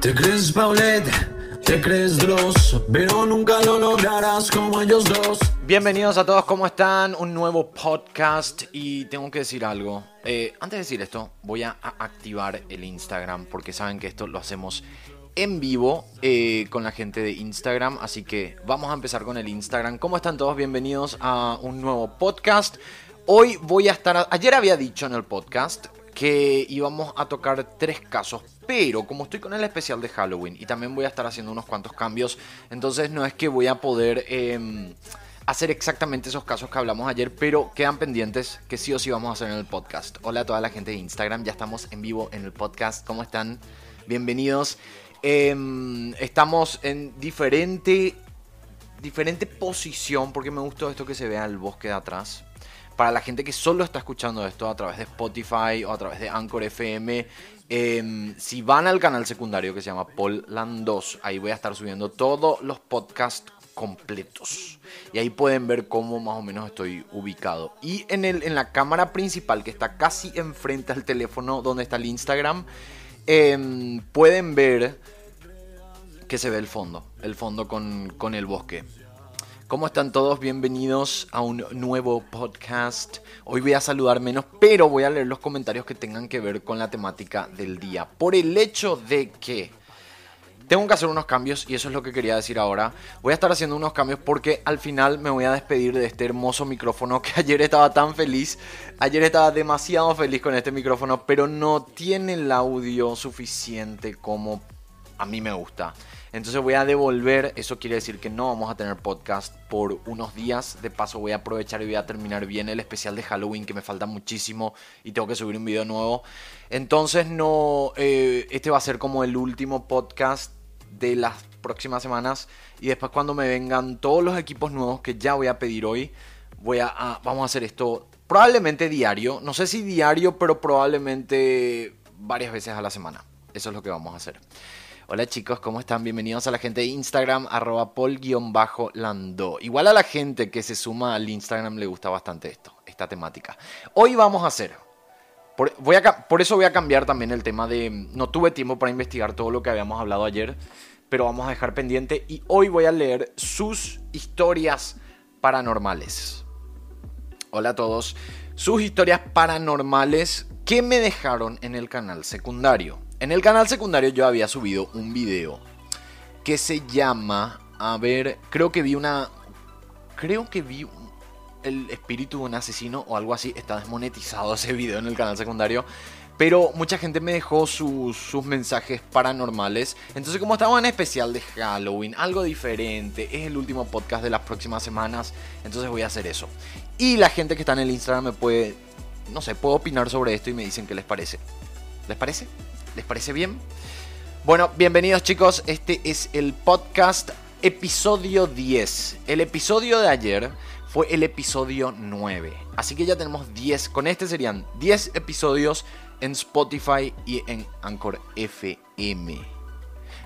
Te crees Paulette, te crees Dross, pero nunca lo lograrás como ellos dos. Bienvenidos a todos, ¿cómo están? Un nuevo podcast y tengo que decir algo. Eh, antes de decir esto, voy a activar el Instagram porque saben que esto lo hacemos en vivo eh, con la gente de Instagram. Así que vamos a empezar con el Instagram. ¿Cómo están todos? Bienvenidos a un nuevo podcast. Hoy voy a estar... Ayer había dicho en el podcast que íbamos a tocar tres casos, pero como estoy con el especial de Halloween y también voy a estar haciendo unos cuantos cambios, entonces no es que voy a poder em, hacer exactamente esos casos que hablamos ayer, pero quedan pendientes que sí o sí vamos a hacer en el podcast. Hola a toda la gente de Instagram, ya estamos en vivo en el podcast, ¿cómo están? Bienvenidos. Em, estamos en diferente diferente posición, porque me gustó esto que se vea el bosque de atrás. Para la gente que solo está escuchando esto a través de Spotify o a través de Anchor FM, em, si van al canal secundario que se llama Paul Landos, ahí voy a estar subiendo todos los podcasts completos. Y ahí pueden ver cómo más o menos estoy ubicado. Y en, el, en la cámara principal, que está casi enfrente al teléfono donde está el Instagram, em, pueden ver que se ve el fondo, el fondo con, con el bosque. ¿Cómo están todos? Bienvenidos a un nuevo podcast. Hoy voy a saludar menos, pero voy a leer los comentarios que tengan que ver con la temática del día. Por el hecho de que tengo que hacer unos cambios y eso es lo que quería decir ahora. Voy a estar haciendo unos cambios porque al final me voy a despedir de este hermoso micrófono que ayer estaba tan feliz. Ayer estaba demasiado feliz con este micrófono, pero no tiene el audio suficiente como a mí me gusta. Entonces voy a devolver, eso quiere decir que no vamos a tener podcast por unos días. De paso voy a aprovechar y voy a terminar bien el especial de Halloween que me falta muchísimo y tengo que subir un video nuevo. Entonces no, eh, este va a ser como el último podcast de las próximas semanas y después cuando me vengan todos los equipos nuevos que ya voy a pedir hoy, voy a, vamos a hacer esto probablemente diario. No sé si diario, pero probablemente varias veces a la semana. Eso es lo que vamos a hacer. Hola chicos, ¿cómo están? Bienvenidos a la gente de Instagram, arroba pol-lando. Igual a la gente que se suma al Instagram le gusta bastante esto, esta temática. Hoy vamos a hacer, voy a por eso voy a cambiar también el tema de, no tuve tiempo para investigar todo lo que habíamos hablado ayer, pero vamos a dejar pendiente y hoy voy a leer sus historias paranormales. Hola a todos. Sus historias paranormales que me dejaron en el canal secundario. En el canal secundario yo había subido un video que se llama, a ver, creo que vi una, creo que vi el espíritu de un asesino o algo así. Está desmonetizado ese video en el canal secundario. Pero mucha gente me dejó sus, sus mensajes paranormales. Entonces como estamos en especial de Halloween, algo diferente, es el último podcast de las próximas semanas. Entonces voy a hacer eso. Y la gente que está en el Instagram me puede, no sé, puedo opinar sobre esto y me dicen qué les parece. ¿Les parece? ¿Les parece bien? Bueno, bienvenidos chicos, este es el podcast episodio 10. El episodio de ayer fue el episodio 9. Así que ya tenemos 10, con este serían 10 episodios en Spotify y en Anchor FM.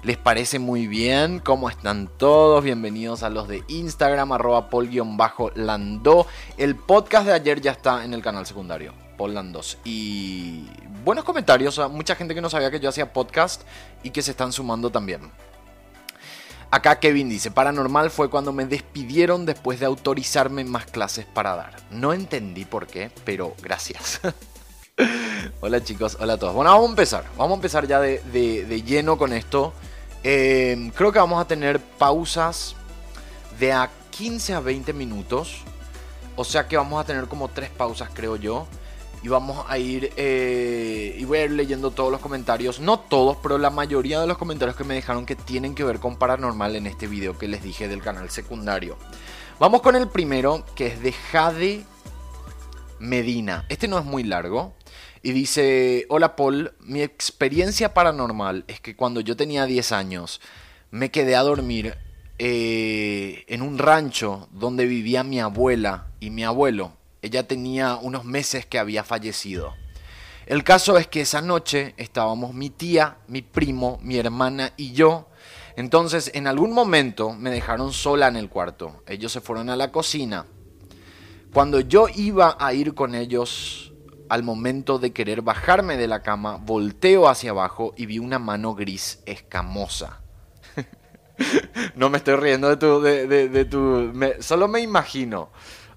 ¿Les parece muy bien? ¿Cómo están todos? Bienvenidos a los de Instagram, arroba pol-lando. El podcast de ayer ya está en el canal secundario, Paul Landos. Y buenos comentarios, mucha gente que no sabía que yo hacía podcast y que se están sumando también. Acá Kevin dice, paranormal fue cuando me despidieron después de autorizarme más clases para dar. No entendí por qué, pero gracias. hola chicos, hola a todos. Bueno, vamos a empezar. Vamos a empezar ya de, de- de lleno con esto. Eh, creo que vamos a tener pausas de a 15 a 20 minutos. O sea que vamos a tener como tres pausas, creo yo. Y vamos a ir. eh, y voy a ir leyendo todos los comentarios. No todos, pero la mayoría de los comentarios que me dejaron que tienen que ver con paranormal en este video que les dije del canal secundario. Vamos con el primero, que es de Jade Medina. Este no es muy largo. Y dice, hola Paul, mi experiencia paranormal es que cuando yo tenía 10 años me quedé a dormir eh, en un rancho donde vivía mi abuela y mi abuelo. Ella tenía unos meses que había fallecido. El caso es que esa noche estábamos mi tía, mi primo, mi hermana y yo. Entonces en algún momento me dejaron sola en el cuarto. Ellos se fueron a la cocina. Cuando yo iba a ir con ellos al momento de querer bajarme de la cama, volteo hacia abajo y vi una mano gris escamosa. no me estoy riendo de tu... De, tu solo me imagino.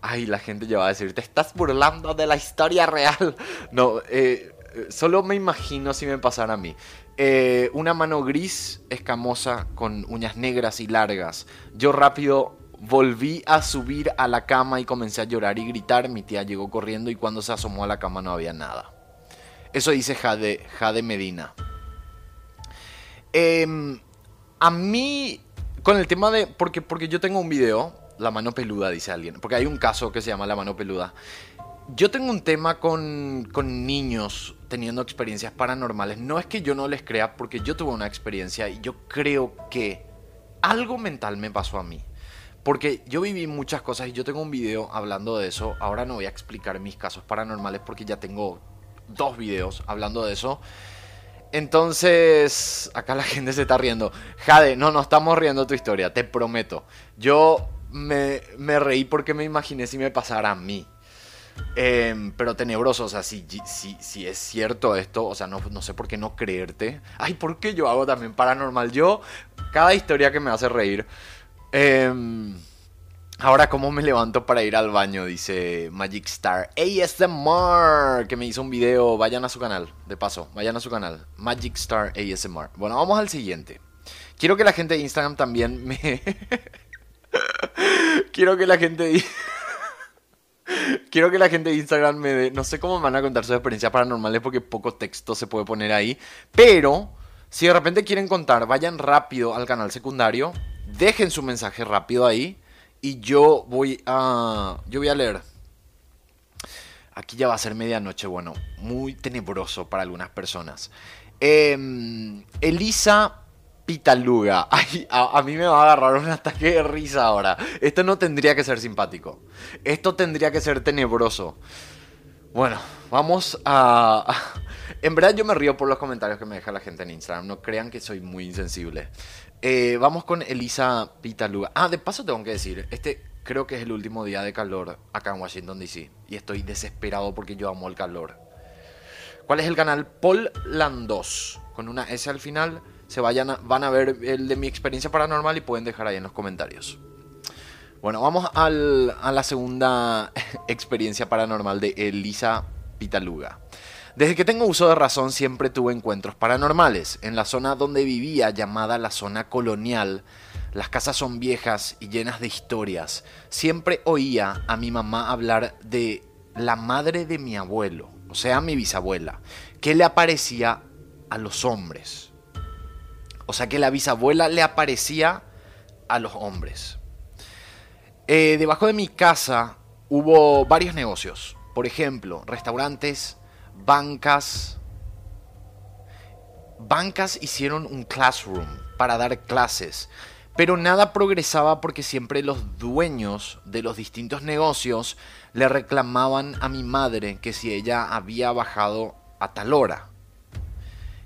Ay, la gente ya va a decir, te estás burlando de la historia real. No, eh, solo me imagino si me pasara a mí. Eh, una mano gris, escamosa, con uñas negras y largas. Yo rápido volví a subir a la cama y comencé a llorar y gritar. Mi tía llegó corriendo y cuando se asomó a la cama no había nada. Eso dice Jade, Jade Medina. Em, a mí, con el tema de... Porque, porque yo tengo un video, la mano peluda, dice alguien. Porque hay un caso que se llama la mano peluda. Yo tengo un tema con, con, niños teniendo experiencias paranormales. No es que yo no les crea, porque yo tuve una experiencia y yo creo que algo mental me pasó a mí. Porque yo viví muchas cosas y yo tengo un video hablando de eso. Ahora no voy a explicar mis casos paranormales porque ya tengo dos videos hablando de eso. Entonces, acá la gente se está riendo. Jade, no, no estamos riendo tu historia, te prometo. Yo me, reí porque me imaginé si me pasara a mí. Em, pero tenebroso, o sea, si, es cierto esto, o sea, no, no sé por qué no creerte. Ay, ¿por qué yo hago también paranormal? Yo, cada historia que me hace reír. Em, ahora, ¿cómo me levanto para ir al baño? Dice Magic Star ASMR, que me hizo un video. Vayan a su canal, de paso, vayan a su canal. Magic Star ASMR. Bueno, vamos al siguiente. Quiero que la gente de Instagram también me... Quiero que la gente de... Quiero que la gente de Instagram me dé. No sé cómo me van a contar sus experiencias paranormales porque poco texto se puede poner ahí. Pero, si de repente quieren contar, vayan rápido al canal secundario. Dejen su mensaje rápido ahí. Y yo voy a. Yo voy a leer. Aquí ya va a ser medianoche. Bueno, muy tenebroso para algunas personas. Em, Elisa Pitaluga. Ay, a, mí me va a agarrar un ataque de risa ahora. Esto no tendría que ser simpático. Esto tendría que ser tenebroso. Bueno, vamos a... En verdad yo me río por los comentarios que me deja la gente en Instagram. No crean que soy muy insensible. Eh, vamos con Elisa Pitaluga. Ah, de paso tengo que decir, este creo que es el último día de calor acá en Washington, D.C. Y estoy desesperado porque yo amo el calor. ¿Cuál es el canal? Paul Landos. Con una S al final se vayan van a ver el de mi experiencia paranormal y pueden dejar ahí en los comentarios. Bueno, vamos a la segunda experiencia paranormal de Elisa Pitaluga. Desde que tengo uso de razón siempre tuve encuentros paranormales. En la zona donde vivía, llamada la zona colonial, las casas son viejas y llenas de historias. Siempre oía a mi mamá hablar de la madre de mi abuelo, o sea, mi bisabuela, que le aparecía a los hombres. O sea que la bisabuela le aparecía a los hombres. Eh, debajo de mi casa hubo varios negocios. Por ejemplo, restaurantes, bancas. Bancas hicieron un classroom para dar clases. Pero nada progresaba porque siempre los dueños de los distintos negocios le reclamaban a mi madre que si ella había bajado a tal hora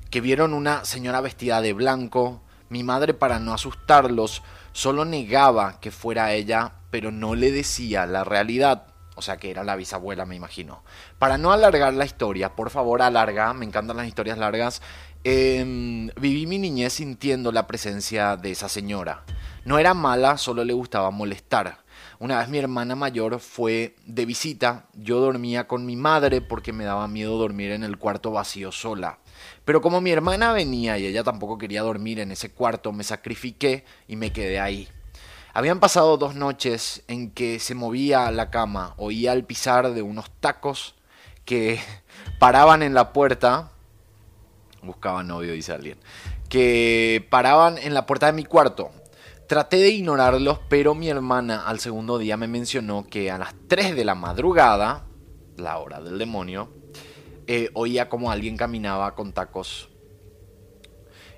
que vieron una señora vestida de blanco. Mi madre, para no asustarlos, solo negaba que fuera ella, pero no le decía la realidad. O sea que era la bisabuela, me imagino. Para no alargar la historia, por favor alarga, me encantan las historias largas. Em, viví mi niñez sintiendo la presencia de esa señora. No era mala, solo le gustaba molestar. Una vez mi hermana mayor fue de visita, yo dormía con mi madre porque me daba miedo dormir en el cuarto vacío sola. Pero como mi hermana venía y ella tampoco quería dormir en ese cuarto, me sacrifiqué y me quedé ahí. Habían pasado dos noches en que se movía la cama, oía el pisar de unos tacos que paraban en la puerta. Buscaba novio, dice alguien. Que paraban en la puerta de mi cuarto. Traté de ignorarlos, pero mi hermana al segundo día me mencionó que a las 3 de la madrugada, la hora del demonio, eh, oía como alguien caminaba con tacos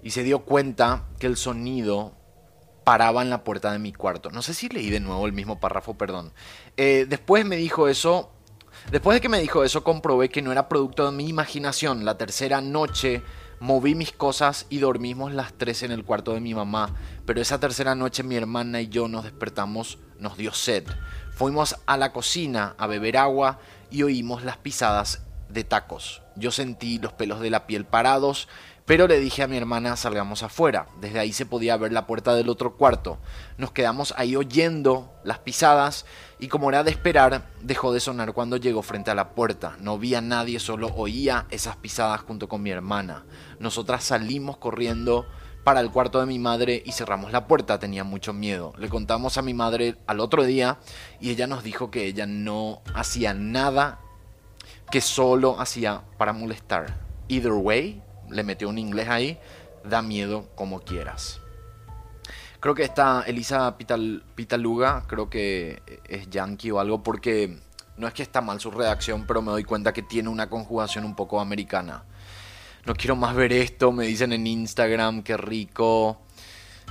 y se dio cuenta que el sonido paraba en la puerta de mi cuarto. No sé si leí de nuevo el mismo párrafo, perdón. Eh, después me dijo eso, después de que me dijo eso comprobé que no era producto de mi imaginación. La tercera noche moví mis cosas y dormimos las tres en el cuarto de mi mamá, pero esa tercera noche mi hermana y yo nos despertamos, nos dio sed. Fuimos a la cocina a beber agua y oímos las pisadas de tacos. Yo sentí los pelos de la piel parados, pero le dije a mi hermana salgamos afuera. Desde ahí se podía ver la puerta del otro cuarto. Nos quedamos ahí oyendo las pisadas y como era de esperar, dejó de sonar cuando llegó frente a la puerta. No vi a nadie, solo oía esas pisadas junto con mi hermana. Nosotras salimos corriendo para el cuarto de mi madre y cerramos la puerta. Tenía mucho miedo. Le contamos a mi madre al otro día y ella nos dijo que ella no hacía nada que solo hacía para molestar. Either way, le metió un inglés ahí, da miedo como quieras. Creo que está Elisa Pitaluga, creo que es yankee o algo, porque no es que está mal su redacción, pero me doy cuenta que tiene una conjugación un poco americana. No quiero más ver esto, me dicen en Instagram, qué rico.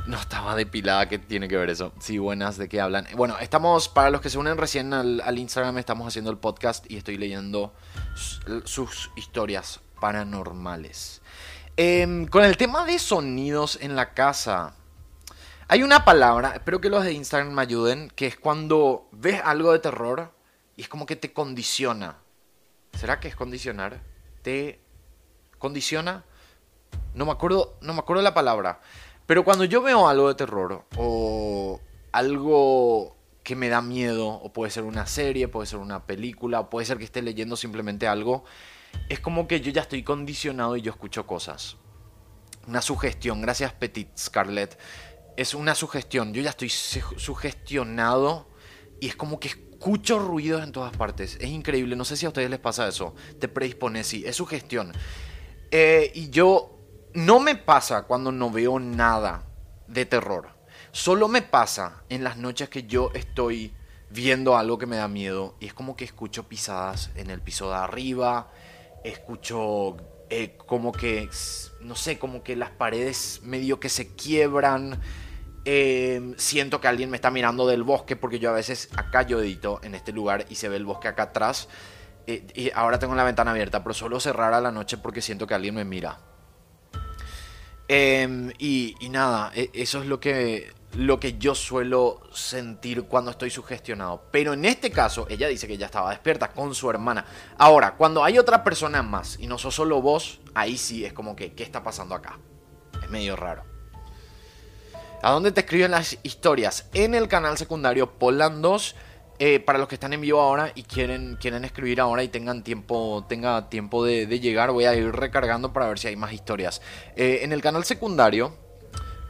No estaba depilada, ¿qué tiene que ver eso? Sí, buenas, ¿de qué hablan? Bueno, estamos, para los que se unen recién al, Instagram, estamos haciendo el podcast y estoy leyendo sus historias paranormales. Em, con el tema de sonidos en la casa, hay una palabra, espero que los de Instagram me ayuden, que es cuando ves algo de terror y es como que te condiciona. ¿Será que es condicionar? ¿Te condiciona? No me acuerdo, no me acuerdo la palabra. Pero cuando yo veo algo de terror o algo que me da miedo, o puede ser una serie, puede ser una película, puede ser que esté leyendo simplemente algo, es como que yo ya estoy condicionado y yo escucho cosas. Una sugestión, gracias Petit Scarlett. Es una sugestión, yo ya estoy sugestionado y es como que escucho ruidos en todas partes. Es increíble, no sé si a ustedes les pasa eso. Te predispones, sí, es sugestión. Eh, y yo no me pasa cuando no veo nada de terror. Solo me pasa en las noches que yo estoy viendo algo que me da miedo y es como que escucho pisadas en el piso de arriba, escucho eh, como que, no sé, como que las paredes medio que se quiebran. Em, siento que alguien me está mirando del bosque porque yo a veces acá yo edito en este lugar y se ve el bosque acá atrás. Eh, y ahora tengo la ventana abierta, pero solo cerrar a la noche porque siento que alguien me mira. Em, y, nada, e, eso es lo que, lo que yo suelo sentir cuando estoy sugestionado. Pero en este caso, ella dice que ya estaba despierta con su hermana. Ahora, cuando hay otra persona más y no sos solo vos, ahí sí es como que, ¿qué está pasando acá? Es medio raro. ¿A dónde te escriben las historias? En el canal secundario Poland 2. Eh, para los que están en vivo ahora y quieren, quieren escribir ahora y tengan tiempo, tenga tiempo de, llegar, voy a ir recargando para ver si hay más historias. Eh, en el canal secundario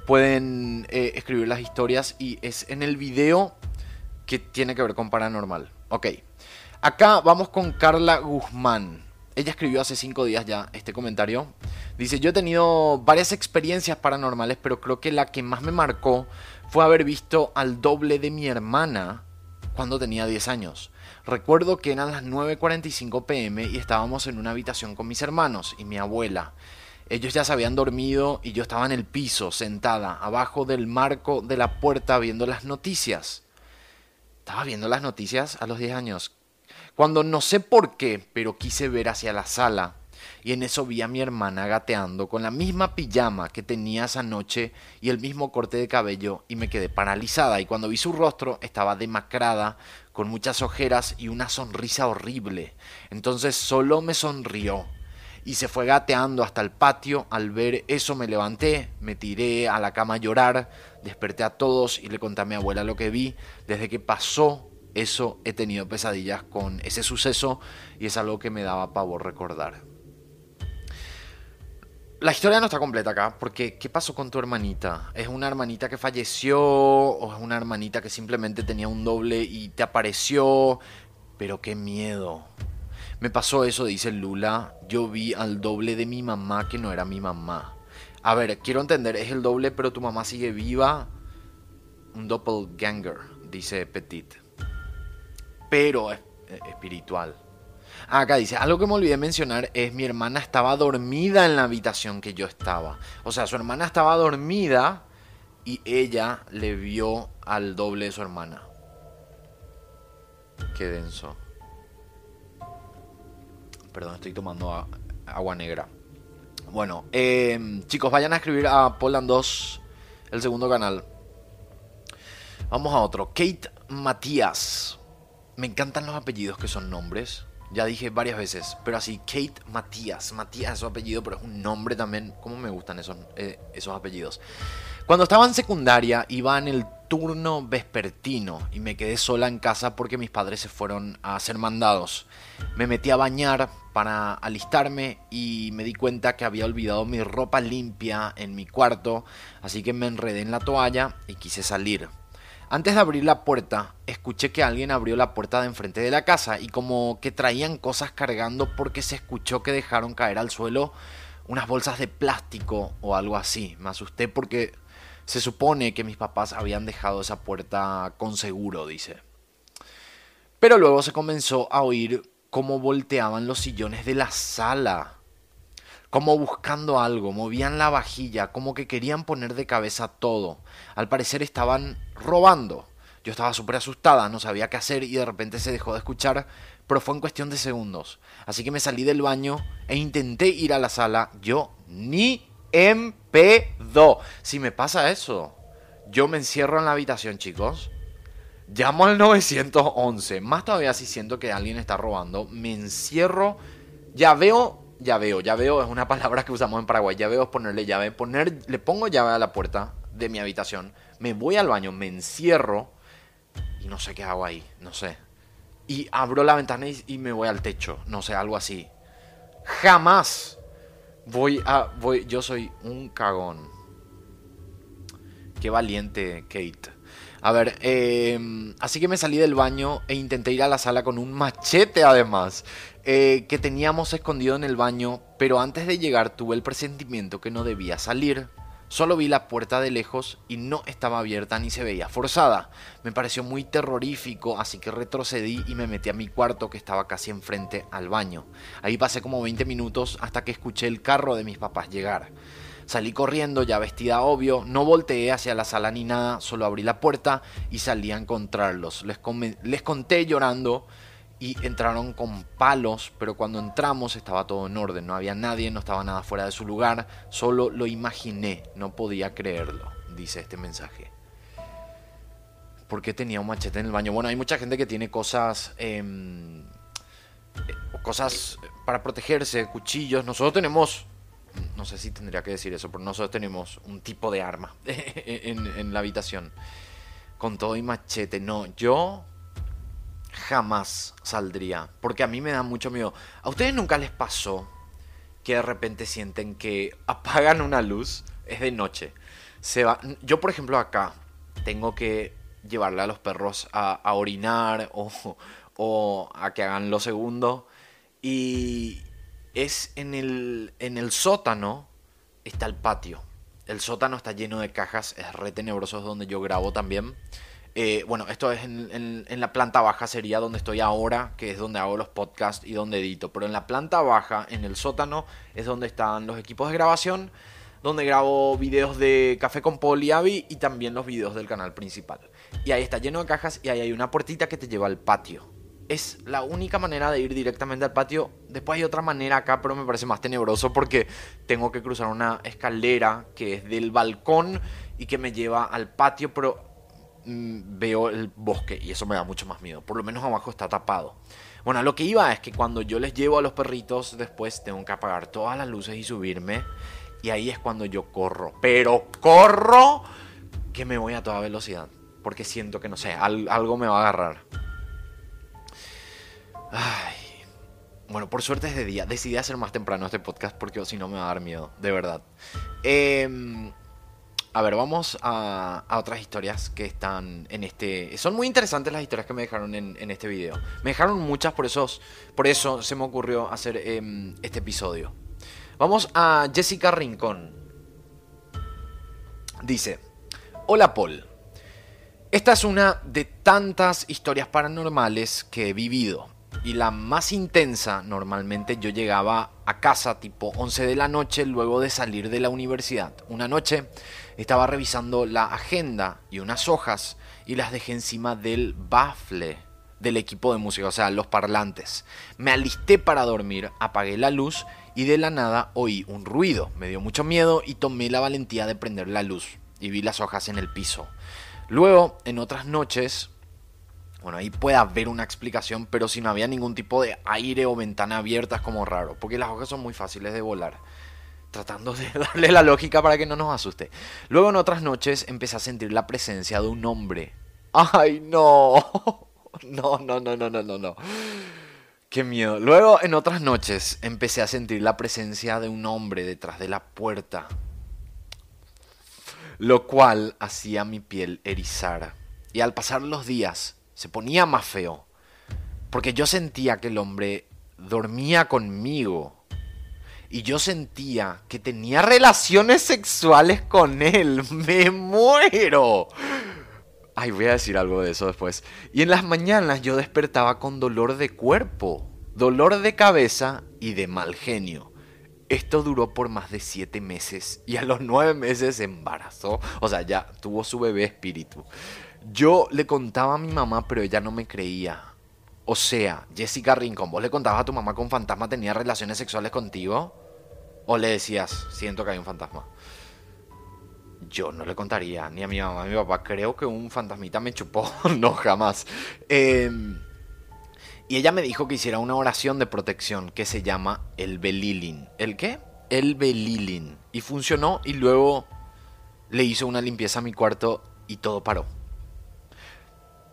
pueden eh, escribir las historias y es en el video que tiene que ver con paranormal. Ok, acá vamos con Carla Guzmán. Ella escribió hace cinco días ya este comentario. Dice, yo he tenido varias experiencias paranormales, pero creo que la que más me marcó fue haber visto al doble de mi hermana cuando tenía 10 años. Recuerdo que eran las 9.45 pm y estábamos en una habitación con mis hermanos y mi abuela. Ellos ya se habían dormido y yo estaba en el piso, sentada, abajo del marco de la puerta viendo las noticias. Estaba viendo las noticias a los 10 años. Cuando no sé por qué, pero quise ver hacia la sala. Y en eso vi a mi hermana gateando con la misma pijama que tenía esa noche y el mismo corte de cabello y me quedé paralizada y cuando vi su rostro estaba demacrada, con muchas ojeras y una sonrisa horrible. Entonces solo me sonrió y se fue gateando hasta el patio. Al ver eso me levanté, me tiré a la cama a llorar, desperté a todos y le conté a mi abuela lo que vi. Desde que pasó eso he tenido pesadillas con ese suceso y es algo que me daba pavor recordar. La historia no está completa acá, porque ¿qué pasó con tu hermanita? ¿Es una hermanita que falleció o es una hermanita que simplemente tenía un doble y te apareció? Pero qué miedo. Me pasó eso, dice Lula. Yo vi al doble de mi mamá que no era mi mamá. A ver, quiero entender, es el doble, pero tu mamá sigue viva. Un doppelganger, dice Petit. Pero es espiritual. Acá dice, algo que me olvidé mencionar es mi hermana estaba dormida en la habitación que yo estaba. O sea, su hermana estaba dormida y ella le vio al doble de su hermana. Qué denso. Perdón, estoy tomando agua negra. Bueno, em, chicos, vayan a escribir a Poland 2, el segundo canal. Vamos a otro. Kate Matías. Me encantan los apellidos que son nombres. Ya dije varias veces, pero así, Kate Matías. Matías es su apellido, pero es un nombre también. ¿Cómo me gustan esos, eh, esos apellidos? Cuando estaba en secundaria, iba en el turno vespertino y me quedé sola en casa porque mis padres se fueron a hacer mandados. Me metí a bañar para alistarme y me di cuenta que había olvidado mi ropa limpia en mi cuarto, así que me enredé en la toalla y quise salir. Antes de abrir la puerta, escuché que alguien abrió la puerta de enfrente de la casa y como que traían cosas cargando porque se escuchó que dejaron caer al suelo unas bolsas de plástico o algo así. Me asusté porque se supone que mis papás habían dejado esa puerta con seguro, dice. Pero luego se comenzó a oír cómo volteaban los sillones de la sala como buscando algo, movían la vajilla, como que querían poner de cabeza todo. Al parecer estaban robando. Yo estaba súper asustada, no sabía qué hacer y de repente se dejó de escuchar, pero fue en cuestión de segundos. Así que me salí del baño e intenté ir a la sala. Yo ni en pedo. Si me pasa eso, yo me encierro en la habitación, chicos. Llamo al 911. Más todavía si siento que alguien está robando. Me encierro. Ya veo ya veo, ya veo es una palabra que usamos en Paraguay, ya veo es ponerle llave, poner, le pongo llave a la puerta de mi habitación, me voy al baño, me encierro y no sé qué hago ahí, no sé. Y abro la ventana y, me voy al techo, no sé, algo así. Jamás voy a, voy, yo soy un cagón. Qué valiente, Kate. A ver, em, así que me salí del baño e intenté ir a la sala con un machete además. Eh, que teníamos escondido en el baño, pero antes de llegar tuve el presentimiento que no debía salir. Solo vi la puerta de lejos y no estaba abierta ni se veía forzada. Me pareció muy terrorífico, así que retrocedí y me metí a mi cuarto que estaba casi enfrente al baño. Ahí pasé como 20 minutos hasta que escuché el carro de mis papás llegar. Salí corriendo, ya vestida obvio, no volteé hacia la sala ni nada, solo abrí la puerta y salí a encontrarlos. Les, les conté llorando y entraron con palos, pero cuando entramos estaba todo en orden, no había nadie, no estaba nada fuera de su lugar, solo lo imaginé, no podía creerlo, dice este mensaje. ¿Por qué tenía un machete en el baño? Bueno, hay mucha gente que tiene cosas, em, cosas para protegerse, cuchillos. Nosotros tenemos, no sé si tendría que decir eso, pero nosotros tenemos un tipo de arma en la habitación. Con todo y machete. No, yo jamás saldría. Porque a mí me da mucho miedo. ¿A ustedes nunca les pasó que de repente sienten que apagan una luz? Es de noche. Se va... Yo, por ejemplo, acá tengo que llevarle a los perros a, orinar o, o, a que hagan lo segundo. Y es en el, en el sótano está el patio. El sótano está lleno de cajas, es re tenebroso, donde yo grabo también. Eh, bueno, esto es en, la planta baja, sería donde estoy ahora, que es donde hago los podcasts y donde edito. Pero en la planta baja, en el sótano, es donde están los equipos de grabación, donde grabo videos de Café con y Abby y también los videos del canal principal. Y ahí está lleno de cajas y ahí hay una puertita que te lleva al patio. Es la única manera de ir directamente al patio. Después hay otra manera acá, pero me parece más tenebroso porque tengo que cruzar una escalera que es del balcón y que me lleva al patio, pero veo el bosque y eso me da mucho más miedo. Por lo menos abajo está tapado. Bueno, lo que iba es que cuando yo les llevo a los perritos, después tengo que apagar todas las luces y subirme. Y ahí es cuando yo corro. Pero corro que me voy a toda velocidad. Porque siento que, no sé, algo me va a agarrar. Ay. Bueno, por suerte es de día. Decidí hacer más temprano este podcast porque si no me va a dar miedo. De verdad. Eh, a ver, vamos a, otras historias que están en este... Son muy interesantes las historias que me dejaron en, este video. Me dejaron muchas, por eso, por eso se me ocurrió hacer em, este episodio. Vamos a Jessica Rincón. Dice, hola Paul. Esta es una de tantas historias paranormales que he vivido. Y la más intensa, normalmente yo llegaba a casa tipo 11 de la noche luego de salir de la universidad. Una noche estaba revisando la agenda y unas hojas y las dejé encima del bafle del equipo de música, o sea, los parlantes. Me alisté para dormir, apagué la luz y de la nada oí un ruido. Me dio mucho miedo y tomé la valentía de prender la luz y vi las hojas en el piso. Luego, en otras noches, Bueno, ahí puede haber una explicación, pero si no había ningún tipo de aire o ventana abierta es como raro, porque las hojas son muy fáciles de volar. Tratando de darle la lógica para que no nos asuste. Luego en otras noches empecé a sentir la presencia de un hombre. ¡Ay, no! No, no, no, no, no, no, no. Qué miedo. Luego en otras noches empecé a sentir la presencia de un hombre detrás de la puerta. Lo cual hacía mi piel erizar. Y al pasar los días se ponía más feo. Porque yo sentía que el hombre dormía conmigo. Y yo sentía que tenía relaciones sexuales con él. Me muero. Ay, voy a decir algo de eso después. Y en las mañanas yo despertaba con dolor de cuerpo, dolor de cabeza y de mal genio. Esto duró por más de siete meses y a los nueve meses se embarazó. O sea, ya tuvo su bebé espíritu. Yo le contaba a mi mamá, pero ella no me creía. O sea, Jessica Rincon, ¿vos le contabas a tu mamá que un fantasma tenía relaciones sexuales contigo? ¿O le decías, siento que hay un fantasma? Yo no le contaría ni a mi mamá ni a mi papá. Creo que un fantasmita me chupó. no, jamás. Em, y ella me dijo que hiciera una oración de protección que se llama el Belilin. ¿El qué? El Belilin. Y funcionó y luego le hizo una limpieza a mi cuarto y todo paró.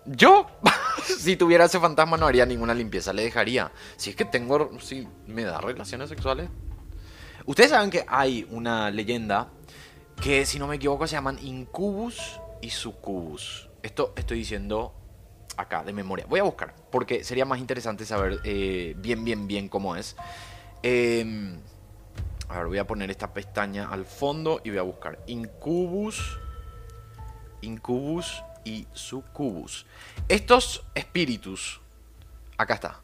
Yo, si tuviera ese fantasma, no haría ninguna limpieza, le dejaría. Si es que tengo, si me da relaciones sexuales. Ustedes saben que hay una leyenda que si no me equivoco se llaman incubus y sucubus. Esto estoy diciendo acá de memoria. Voy a buscar porque sería más interesante saber eh, bien, bien, bien cómo es. Em, a ver, voy a poner esta pestaña al fondo y voy a buscar incubus, incubus y sucubus. Estos espíritus, acá está.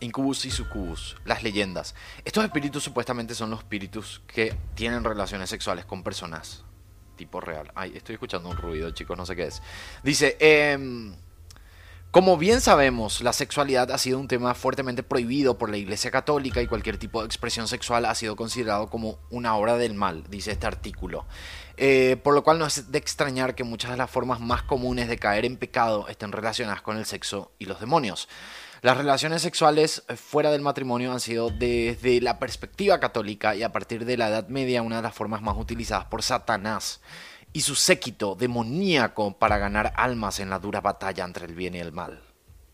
Incubus y Sucubus, las leyendas. Estos espíritus supuestamente son los espíritus que tienen relaciones sexuales con personas tipo real. Ay, estoy escuchando un ruido, chicos, no sé qué es. Dice, eh, como bien sabemos, la sexualidad ha sido un tema fuertemente prohibido por la Iglesia Católica y cualquier tipo de expresión sexual ha sido considerado como una obra del mal, dice este artículo. Eh, por lo cual no es de extrañar que muchas de las formas más comunes de caer en pecado estén relacionadas con el sexo y los demonios. Las relaciones sexuales fuera del matrimonio han sido desde la perspectiva católica y a partir de la Edad Media una de las formas más utilizadas por Satanás y su séquito demoníaco para ganar almas en la dura batalla entre el bien y el mal.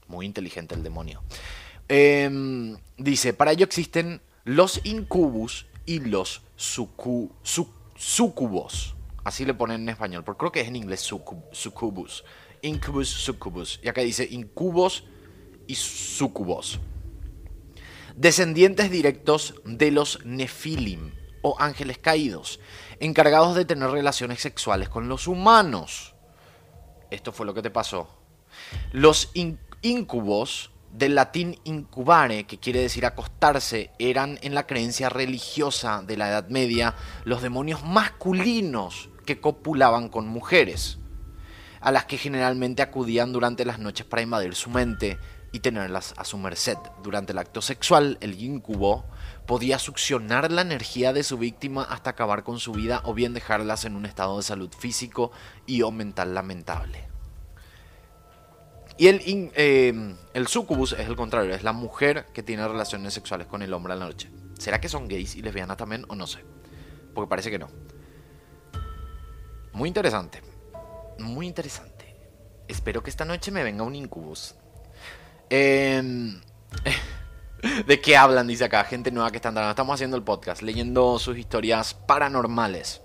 Muy inteligente el demonio. Em, dice, para ello existen los incubus y los sucubos. Así le ponen en español, porque creo que es en inglés sucubus. Incubus, sucubus. Y acá dice incubos y sucubos. Descendientes directos de los nefilim o ángeles caídos, encargados de tener relaciones sexuales con los humanos. Esto fue lo que te pasó. Los incubos, del latín incubare, que quiere decir acostarse, eran en la creencia religiosa de la Edad Media los demonios masculinos que copulaban con mujeres, a las que generalmente acudían durante las noches para invadir su mente y tenerlas a su merced. Durante el acto sexual, el incubo podía succionar la energía de su víctima hasta acabar con su vida o bien dejarlas en un estado de salud físico y o mental lamentable. Y el, eh, el sucubus es el contrario, es la mujer que tiene relaciones sexuales con el hombre a la noche. ¿Será que son gays y lesbianas también o no sé? Porque parece que no. Muy interesante. Muy interesante. Espero que esta noche me venga un incubus. Em, ¿De qué hablan? Dice acá, gente nueva que está entrando. Estamos haciendo el podcast, leyendo sus historias paranormales.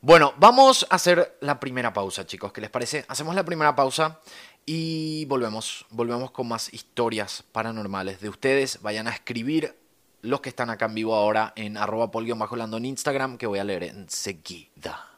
Bueno, vamos a hacer la primera pausa, chicos. ¿Qué les parece? Hacemos la primera pausa y volvemos. Volvemos con más historias paranormales de ustedes. Vayan a escribir los que están acá en vivo ahora en arroba en Instagram, que voy a leer enseguida.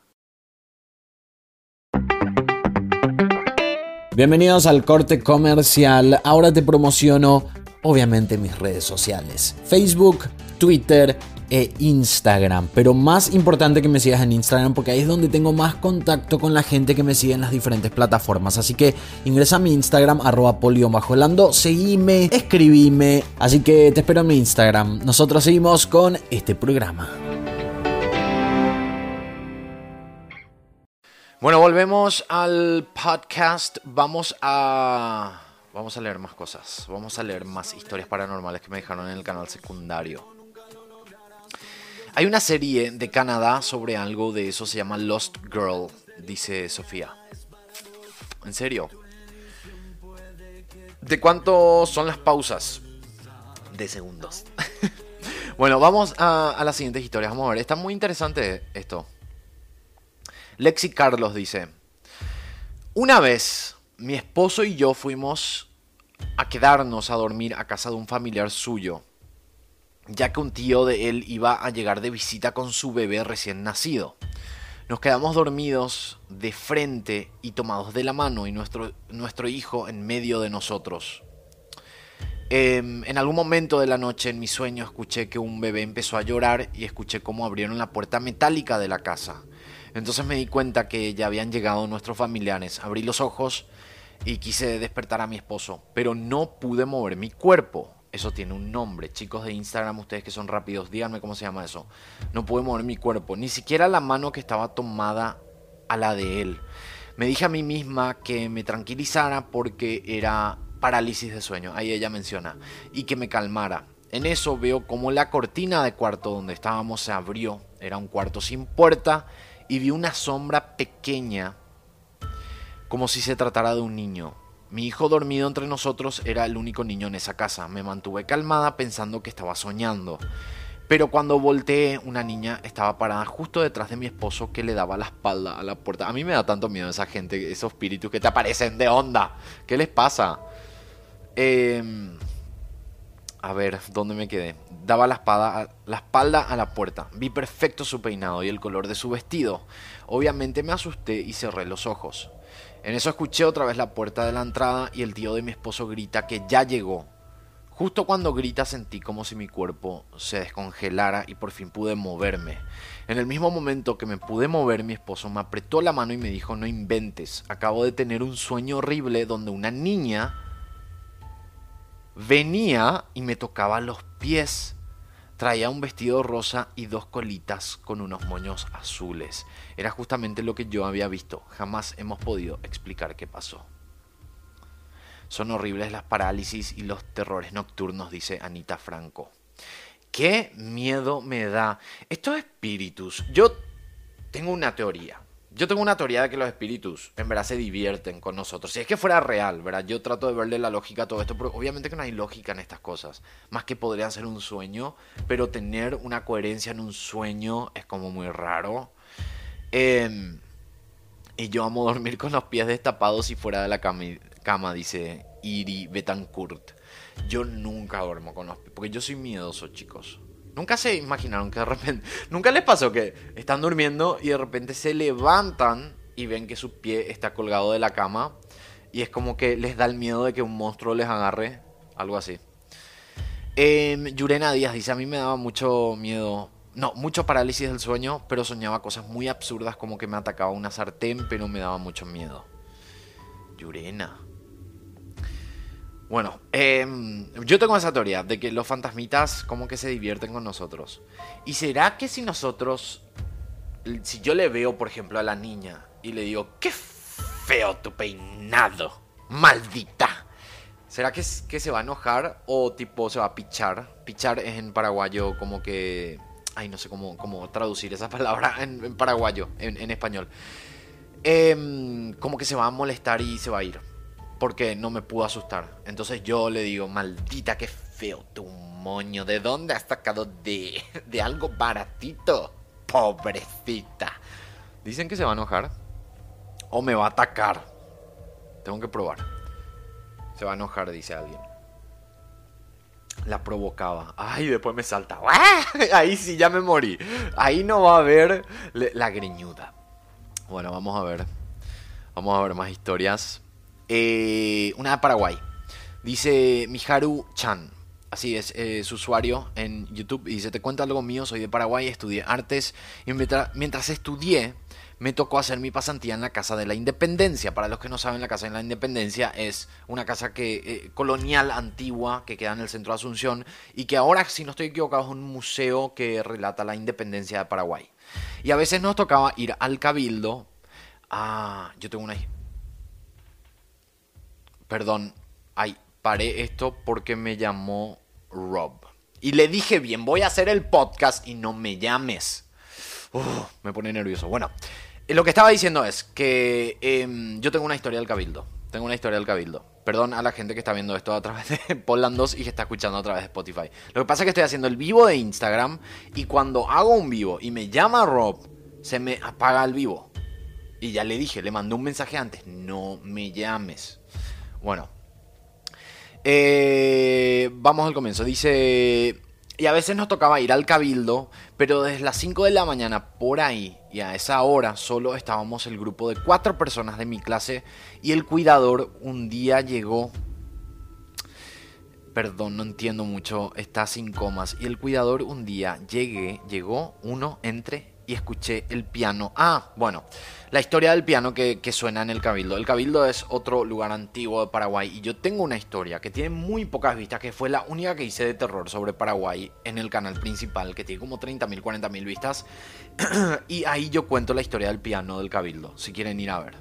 Bienvenidos al corte comercial. Ahora te promociono, obviamente, mis redes sociales: Facebook, Twitter e Instagram. Pero más importante que me sigas en Instagram porque ahí es donde tengo más contacto con la gente que me sigue en las diferentes plataformas. Así que ingresa a mi Instagram, arroba polio seguime, escribime. Así que te espero en mi Instagram. Nosotros seguimos con este programa. Bueno, volvemos al podcast. Vamos a. Vamos a leer más cosas. Vamos a leer más historias paranormales que me dejaron en el canal secundario. Hay una serie de Canadá sobre algo de eso, se llama Lost Girl, dice Sofía. ¿En serio? ¿De cuánto son las pausas? De segundos. bueno, vamos a, las siguientes historias. Vamos a ver, está muy interesante esto. Lexi Carlos dice, una vez mi esposo y yo fuimos a quedarnos a dormir a casa de un familiar suyo, ya que un tío de él iba a llegar de visita con su bebé recién nacido. Nos quedamos dormidos de frente y tomados de la mano y nuestro, nuestro hijo en medio de nosotros. Em, en algún momento de la noche en mi sueño escuché que un bebé empezó a llorar y escuché cómo abrieron la puerta metálica de la casa. Entonces me di cuenta que ya habían llegado nuestros familiares. Abrí los ojos y quise despertar a mi esposo, pero no pude mover mi cuerpo. Eso tiene un nombre. Chicos de Instagram, ustedes que son rápidos, díganme cómo se llama eso. No pude mover mi cuerpo, ni siquiera la mano que estaba tomada a la de él. Me dije a mí misma que me tranquilizara porque era parálisis de sueño, ahí ella menciona, y que me calmara. En eso veo como la cortina de cuarto donde estábamos se abrió. Era un cuarto sin puerta y vi una sombra pequeña, como si se tratara de un niño. Mi hijo dormido entre nosotros era el único niño en esa casa. Me mantuve calmada pensando que estaba soñando. Pero cuando volteé, una niña estaba parada justo detrás de mi esposo que le daba la espalda a la puerta. A mí me da tanto miedo esa gente, esos espíritus que te aparecen de onda. ¿Qué les pasa? Eh, a ver, ¿dónde me quedé? Daba la, la espalda a la puerta. Vi perfecto su peinado y el color de su vestido. Obviamente me asusté y cerré los ojos. En eso escuché otra vez la puerta de la entrada y el tío de mi esposo grita que ya llegó. Justo cuando grita sentí como si mi cuerpo se descongelara y por fin pude moverme. En el mismo momento que me pude mover, mi esposo me apretó la mano y me dijo no inventes, acabo de tener un sueño horrible donde una niña venía y me tocaba los pies. Traía un vestido rosa y dos colitas con unos moños azules. Era justamente lo que yo había visto. Jamás hemos podido explicar qué pasó. Son horribles las parálisis y los terrores nocturnos, dice Anita Franco. Qué miedo me da. Estos espíritus. Yo tengo una teoría. Yo tengo una teoría de que los espíritus en verdad se divierten con nosotros. Si es que fuera real, ¿verdad? Yo trato de verle la lógica a todo esto, pero obviamente que no hay lógica en estas cosas. Más que podrían ser un sueño, pero tener una coherencia en un sueño es como muy raro. Em, y yo amo dormir con los pies destapados y fuera de la cama, cama dice Iri Betancourt. Yo nunca duermo con los pies, porque yo soy miedoso, chicos. Nunca se imaginaron que de repente, nunca les pasó que están durmiendo y de repente se levantan y ven que su pie está colgado de la cama y es como que les da el miedo de que un monstruo les agarre, algo así. Eh, Yurena Díaz dice, a mí me daba mucho miedo, no, mucho parálisis del sueño, pero soñaba cosas muy absurdas como que me atacaba una sartén, pero me daba mucho miedo. Yurena. Bueno, em, yo tengo esa teoría de que los fantasmitas como que se divierten con nosotros. ¿Y será que si nosotros, si yo le veo, por ejemplo, a la niña y le digo, qué feo tu peinado, maldita? ¿Será que, se va a enojar o tipo se va a pichar? Pichar es en paraguayo como que... Ay, no sé cómo, cómo traducir esa palabra en, paraguayo, en, español. Em, como que se va a molestar y se va a ir porque no me pudo asustar. Entonces yo le digo, maldita, qué feo tu moño. ¿De dónde has sacado de, de algo baratito? Pobrecita. Dicen que se va a enojar. O me va a atacar. Tengo que probar. Se va a enojar, dice alguien. La provocaba. Ay, después me salta. Ahí sí ya me morí. Ahí no va a haber la greñuda. Bueno, vamos a ver. Vamos a ver más historias. Eh, una de Paraguay. Dice Miharu Chan. Así es, eh, su usuario en YouTube. Y dice, te cuento algo mío, soy de Paraguay, estudié artes. Y mientras, estudié, me tocó hacer mi pasantía en la Casa de la Independencia. Para los que no saben, la Casa de la Independencia es una casa que, eh, colonial antigua que queda en el centro de Asunción y que ahora, si no estoy equivocado, es un museo que relata la independencia de Paraguay. Y a veces nos tocaba ir al cabildo Ah, yo tengo una... Perdón, ay, paré esto porque me llamó Rob. Y le dije bien, voy a hacer el podcast y no me llames. me pone nervioso. Bueno, eh, lo que estaba diciendo es que em, yo tengo una historia del cabildo. Tengo una historia del cabildo. Perdón a la gente que está viendo esto a través de Poland 2 y que está escuchando a través de Spotify. Lo que pasa es que estoy haciendo el vivo de Instagram y cuando hago un vivo y me llama Rob, se me apaga el vivo. Y ya le dije, le mandé un mensaje antes, no me llames. Bueno, eh, vamos al comienzo. Dice, y a veces nos tocaba ir al cabildo, pero desde las 5 de la mañana por ahí y a esa hora solo estábamos el grupo de cuatro personas de mi clase y el cuidador un día llegó... Perdón, no entiendo mucho, está sin comas. Y el cuidador un día llegué, llegó uno entre y escuché el piano. Ah, bueno, la historia del piano que, suena en el Cabildo. El Cabildo es otro lugar antiguo de Paraguay y yo tengo una historia que tiene muy pocas vistas, que fue la única que hice de terror sobre Paraguay en el canal principal, que tiene como 30.000, 40.000 vistas. y ahí yo cuento la historia del piano del Cabildo, si quieren ir a ver.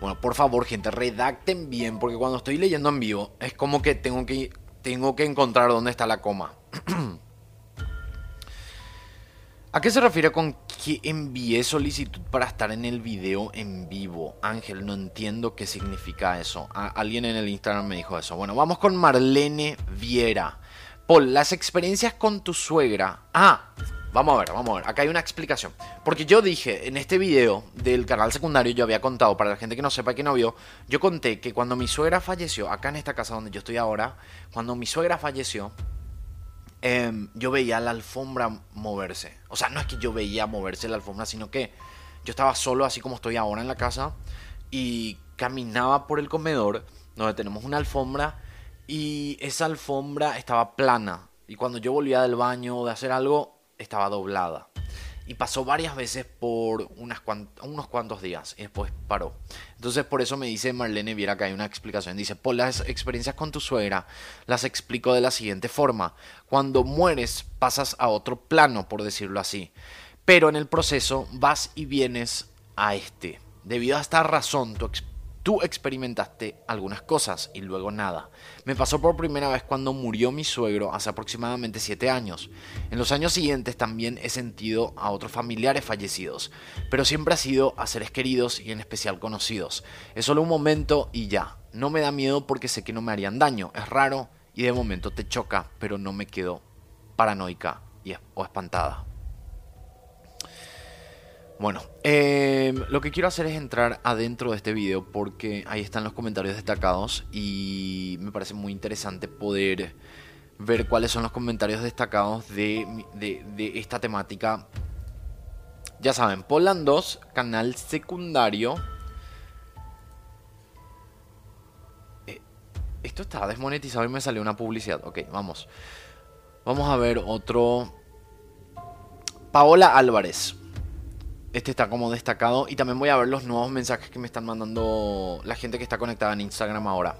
Bueno, por favor, gente, redacten bien, porque cuando estoy leyendo en vivo es como que tengo que, tengo que encontrar dónde está la coma. ¿A qué se refiere con que envié solicitud para estar en el video en vivo? Ángel, no entiendo qué significa eso. alguien en el Instagram me dijo eso. Bueno, vamos con Marlene Viera. Paul, las experiencias con tu suegra. Ah, vamos a ver, vamos a ver. Acá hay una explicación. Porque yo dije en este video del canal secundario, yo había contado, para la gente que no sepa que no vio, yo conté que cuando mi suegra falleció, acá en esta casa donde yo estoy ahora, cuando mi suegra falleció, Em, yo veía la alfombra moverse. O sea, no es que yo veía moverse la alfombra, sino que yo estaba solo, así como estoy ahora en la casa, y caminaba por el comedor, donde tenemos una alfombra, y esa alfombra estaba plana. Y cuando yo volvía del baño o de hacer algo, estaba doblada. Y pasó varias veces por unos cuantos días y después paró. Entonces por eso me dice Marlene Viera que hay una explicación. Dice, por las experiencias con tu suegra las explico de la siguiente forma. Cuando mueres pasas a otro plano, por decirlo así. Pero en el proceso vas y vienes a este. Debido a esta razón, tu experiencia Tú experimentaste algunas cosas y luego nada. Me pasó por primera vez cuando murió mi suegro hace aproximadamente 7 años. En los años siguientes también he sentido a otros familiares fallecidos, pero siempre ha sido a seres queridos y en especial conocidos. Es solo un momento y ya. No me da miedo porque sé que no me harían daño. Es raro y de momento te choca, pero no me quedo paranoica o espantada. Bueno, em, lo que quiero hacer es entrar adentro de este video porque ahí están los comentarios destacados y me parece muy interesante poder ver cuáles son los comentarios destacados de, esta temática. Ya saben, Poland 2, canal secundario. Eh, esto está desmonetizado y me salió una publicidad. Ok, vamos. Vamos a ver otro. Paola Álvarez. Este está como destacado. Y también voy a ver los nuevos mensajes que me están mandando la gente que está conectada en Instagram ahora.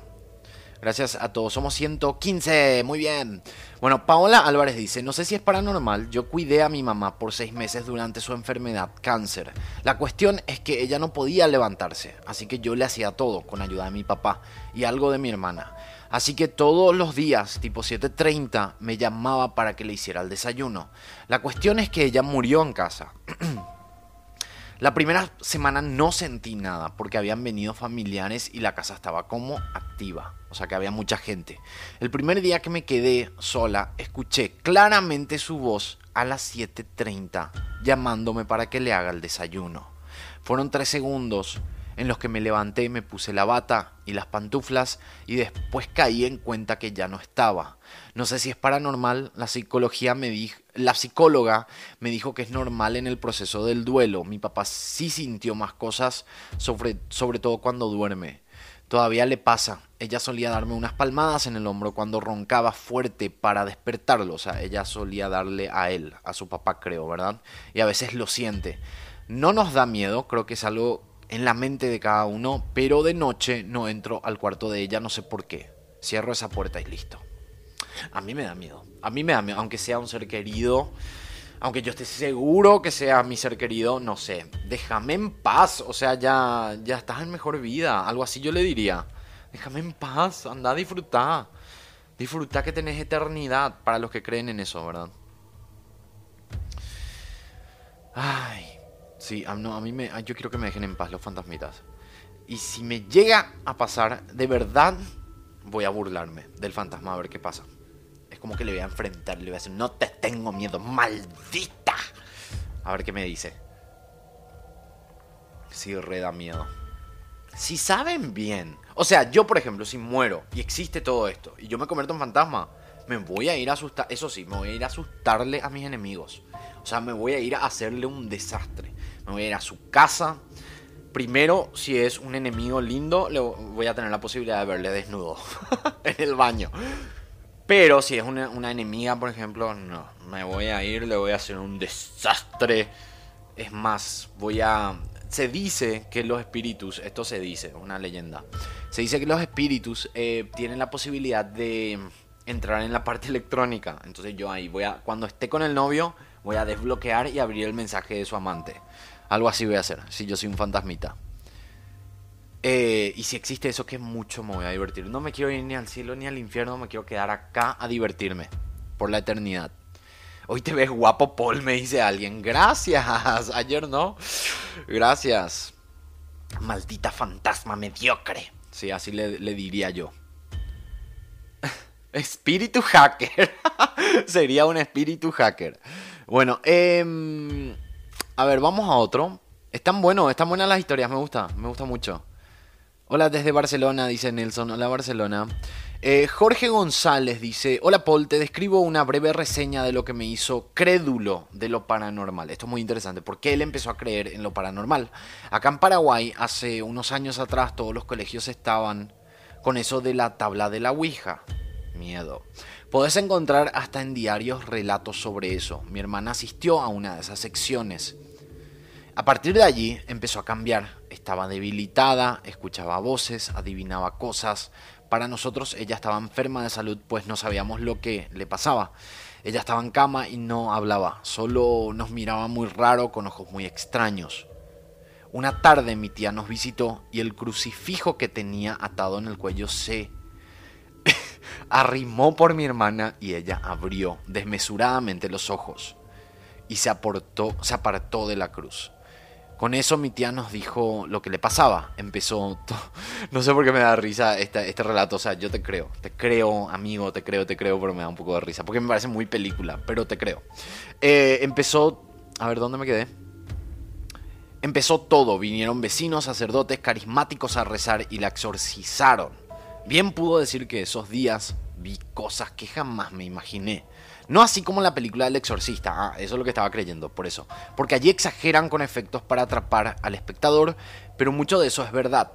Gracias a todos. Somos 115. Muy bien. Bueno, Paola Álvarez dice, no sé si es paranormal, yo cuidé a mi mamá por seis meses durante su enfermedad, cáncer. La cuestión es que ella no podía levantarse, así que yo le hacía todo con ayuda de mi papá y algo de mi hermana. Así que todos los días, tipo 7.30, me llamaba para que le hiciera el desayuno. La cuestión es que ella murió en casa. La primera semana no sentí nada porque habían venido familiares y la casa estaba como activa, o sea que había mucha gente. El primer día que me quedé sola, escuché claramente su voz a las 7.30 llamándome para que le haga el desayuno. Fueron tres segundos en los que me levanté, me puse la bata y las pantuflas y después caí en cuenta que ya no estaba. No sé si es paranormal, la psicología me dijo, la psicóloga me dijo que es normal en el proceso del duelo. Mi papá sí sintió más cosas, sobre, sobre todo cuando duerme. Todavía le pasa. Ella solía darme unas palmadas en el hombro cuando roncaba fuerte para despertarlo. O sea, ella solía darle a él, a su papá creo, ¿verdad? Y a veces lo siente. No nos da miedo, creo que es algo en la mente de cada uno, pero de noche no entro al cuarto de ella, no sé por qué. Cierro esa puerta y listo. A mí me da miedo. A mí me da miedo, aunque sea un ser querido. Aunque yo esté seguro que sea mi ser querido, no sé. Déjame en paz. O sea, ya, ya estás en mejor vida. Algo así yo le diría. Déjame en paz. Anda a disfrutar. Disfruta que tenés eternidad para los que creen en eso, ¿verdad? Ay. Sí, no, a mí me, yo quiero que me dejen en paz los fantasmitas. Y si me llega a pasar, de verdad voy a burlarme del fantasma a ver qué pasa como que le voy a enfrentar, le voy a decir, no te tengo miedo, maldita. A ver qué me dice. Sí, re da miedo. Si saben bien. O sea, yo por ejemplo, si muero y existe todo esto y yo me convierto en fantasma, me voy a ir a asustar. Eso sí, me voy a ir a asustarle a mis enemigos. O sea, me voy a ir a hacerle un desastre. Me voy a ir a su casa. Primero, si es un enemigo lindo, le voy a tener la posibilidad de verle desnudo en el baño. Pero si es una, enemiga, por ejemplo, no. Me voy a ir, le voy a hacer un desastre. Es más, voy a... Se dice que los espíritus, esto se dice, una leyenda. Se dice que los espíritus eh, tienen la posibilidad de entrar en la parte electrónica. Entonces yo ahí voy a, cuando esté con el novio, voy a desbloquear y abrir el mensaje de su amante. Algo así voy a hacer, si yo soy un fantasmita. Eh, y si existe eso, que mucho me voy a divertir. No me quiero ir ni al cielo ni al infierno, me quiero quedar acá a divertirme por la eternidad. Hoy te ves guapo, Paul, me dice alguien. Gracias. Ayer no. Gracias. Maldita fantasma mediocre. Sí, así le, diría yo. Espíritu hacker. Sería un espíritu hacker. Bueno, eh, a ver, vamos a otro. Están buenos, están buenas las historias, me gusta, me gusta mucho. Hola desde Barcelona, dice Nelson. Hola Barcelona. Eh, Jorge González dice, hola Paul, te describo una breve reseña de lo que me hizo crédulo de lo paranormal. Esto es muy interesante porque él empezó a creer en lo paranormal. Acá en Paraguay, hace unos años atrás, todos los colegios estaban con eso de la tabla de la Ouija. Miedo. Podés encontrar hasta en diarios relatos sobre eso. Mi hermana asistió a una de esas secciones. A partir de allí empezó a cambiar. Estaba debilitada, escuchaba voces, adivinaba cosas. Para nosotros ella estaba enferma de salud, pues no sabíamos lo que le pasaba. Ella estaba en cama y no hablaba, solo nos miraba muy raro con ojos muy extraños. Una tarde mi tía nos visitó y el crucifijo que tenía atado en el cuello se arrimó por mi hermana y ella abrió desmesuradamente los ojos y se, aportó, se apartó de la cruz. Con eso mi tía nos dijo lo que le pasaba. Empezó, no sé por qué me da risa este, relato, o sea, yo te creo, te creo, amigo, te creo, te creo, pero me da un poco de risa, porque me parece muy película, pero te creo. Eh, empezó, a ver, ¿dónde me quedé? Empezó todo, vinieron vecinos, sacerdotes carismáticos a rezar y la exorcizaron. Bien pudo decir que esos días vi cosas que jamás me imaginé. No así como la película del exorcista, ah, eso es lo que estaba creyendo, por eso. Porque allí exageran con efectos para atrapar al espectador, pero mucho de eso es verdad.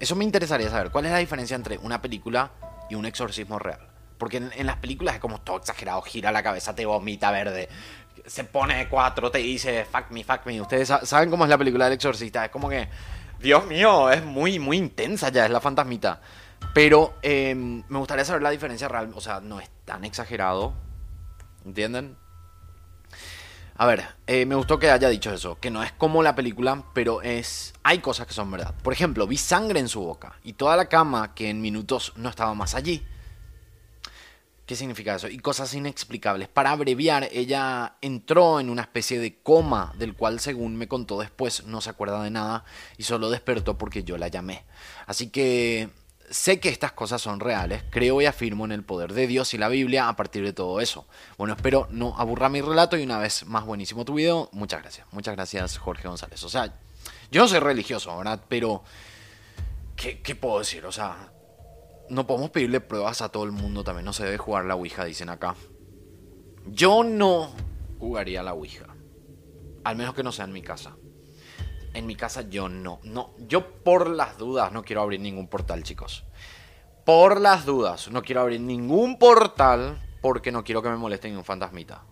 Eso me interesaría saber, ¿cuál es la diferencia entre una película y un exorcismo real? Porque en, las películas es como todo exagerado, gira la cabeza, te vomita verde, se pone de cuatro, te dice fuck me, fuck me. Ustedes saben cómo es la película del exorcista, es como que, Dios mío, es muy, muy intensa ya, es la fantasmita. Pero em, me gustaría saber la diferencia real, o sea, no es tan exagerado, ¿Entienden? A ver, eh, me gustó que haya dicho eso, que no es como la película, pero es... Hay cosas que son verdad. Por ejemplo, vi sangre en su boca y toda la cama que en minutos no estaba más allí. ¿Qué significa eso? Y cosas inexplicables. Para abreviar, ella entró en una especie de coma del cual, según me contó después, no se acuerda de nada y solo despertó porque yo la llamé. Así que sé que estas cosas son reales, creo y afirmo en el poder de Dios y la Biblia a partir de todo eso. Bueno, espero no aburra mi relato y una vez más buenísimo tu video. Muchas gracias, muchas gracias Jorge González. O sea, yo no soy religioso, ¿verdad? Pero, ¿qué, qué puedo decir? O sea, no podemos pedirle pruebas a todo el mundo también, no se debe jugar la Ouija, dicen acá. Yo no jugaría la Ouija, al menos que no sea en mi casa. En mi casa yo no, no, yo por las dudas no quiero abrir ningún portal, chicos. Por las dudas, no quiero abrir ningún portal porque no quiero que me molesten un fantasmita.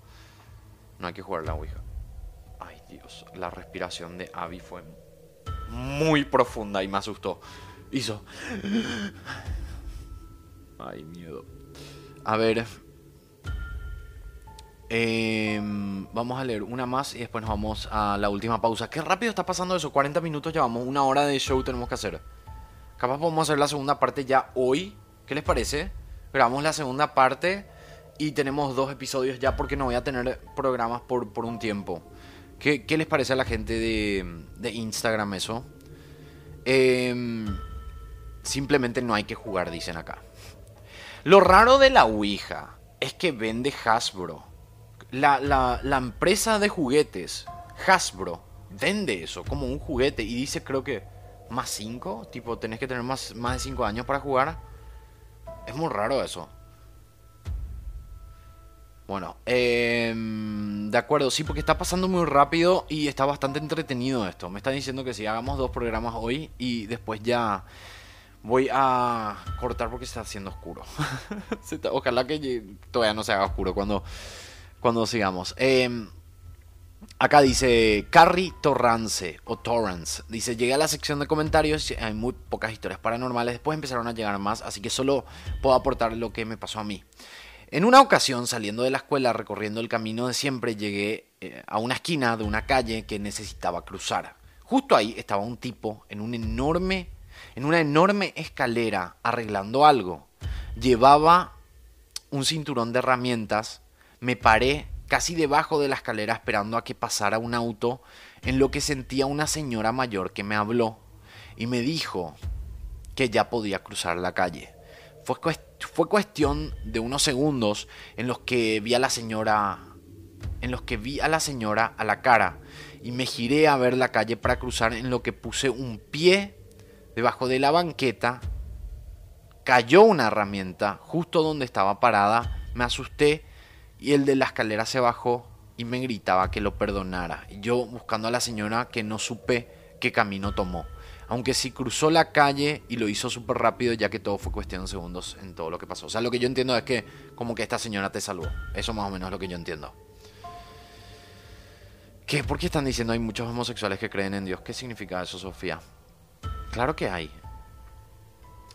No hay que jugar la Ouija. Ay, Dios, la respiración de Abby fue muy profunda y me asustó. Hizo. Ay, miedo. A ver. Em, vamos a leer una más y después nos vamos a la última pausa. Qué rápido está pasando eso. 40 minutos llevamos, una hora de show tenemos que hacer. Capaz podemos hacer la segunda parte ya hoy. ¿Qué les parece? Grabamos la segunda parte y tenemos dos episodios ya porque no voy a tener programas por, por un tiempo. ¿Qué, ¿Qué, les parece a la gente de, de Instagram eso? Em, simplemente no hay que jugar, dicen acá. Lo raro de la Ouija es que vende Hasbro. La, la, empresa de juguetes, Hasbro, vende eso como un juguete y dice creo que más 5, tipo tenés que tener más, más de 5 años para jugar. Es muy raro eso. Bueno, eh, de acuerdo, sí, porque está pasando muy rápido y está bastante entretenido esto. Me están diciendo que si hagamos dos programas hoy y después ya voy a cortar porque está haciendo oscuro. Ojalá que todavía no se haga oscuro cuando, cuando sigamos. Eh, acá dice Carrie Torrance o Torrance. Dice, llegué a la sección de comentarios, hay muy pocas historias paranormales, después empezaron a llegar más, así que solo puedo aportar lo que me pasó a mí. En una ocasión, saliendo de la escuela, recorriendo el camino de siempre, llegué eh, a una esquina de una calle que necesitaba cruzar. Justo ahí estaba un tipo en un enorme, en una enorme escalera arreglando algo. Llevaba un cinturón de herramientas. Me paré casi debajo de la escalera esperando a que pasara un auto, en lo que sentía una señora mayor que me habló y me dijo que ya podía cruzar la calle. Fue, fue cuestión de unos segundos en los que vi a la señora en los que vi a la señora a la cara y me giré a ver la calle para cruzar en lo que puse un pie debajo de la banqueta cayó una herramienta justo donde estaba parada me asusté y el de la escalera se bajó y me gritaba que lo perdonara yo buscando a la señora que no supe qué camino tomó aunque sí cruzó la calle y lo hizo súper rápido ya que todo fue cuestión de segundos en todo lo que pasó. O sea, lo que yo entiendo es que como que esta señora te salvó. Eso más o menos es lo que yo entiendo. ¿Qué? ¿Por qué están diciendo hay muchos homosexuales que creen en Dios? ¿Qué significa eso, Sofía? Claro que hay.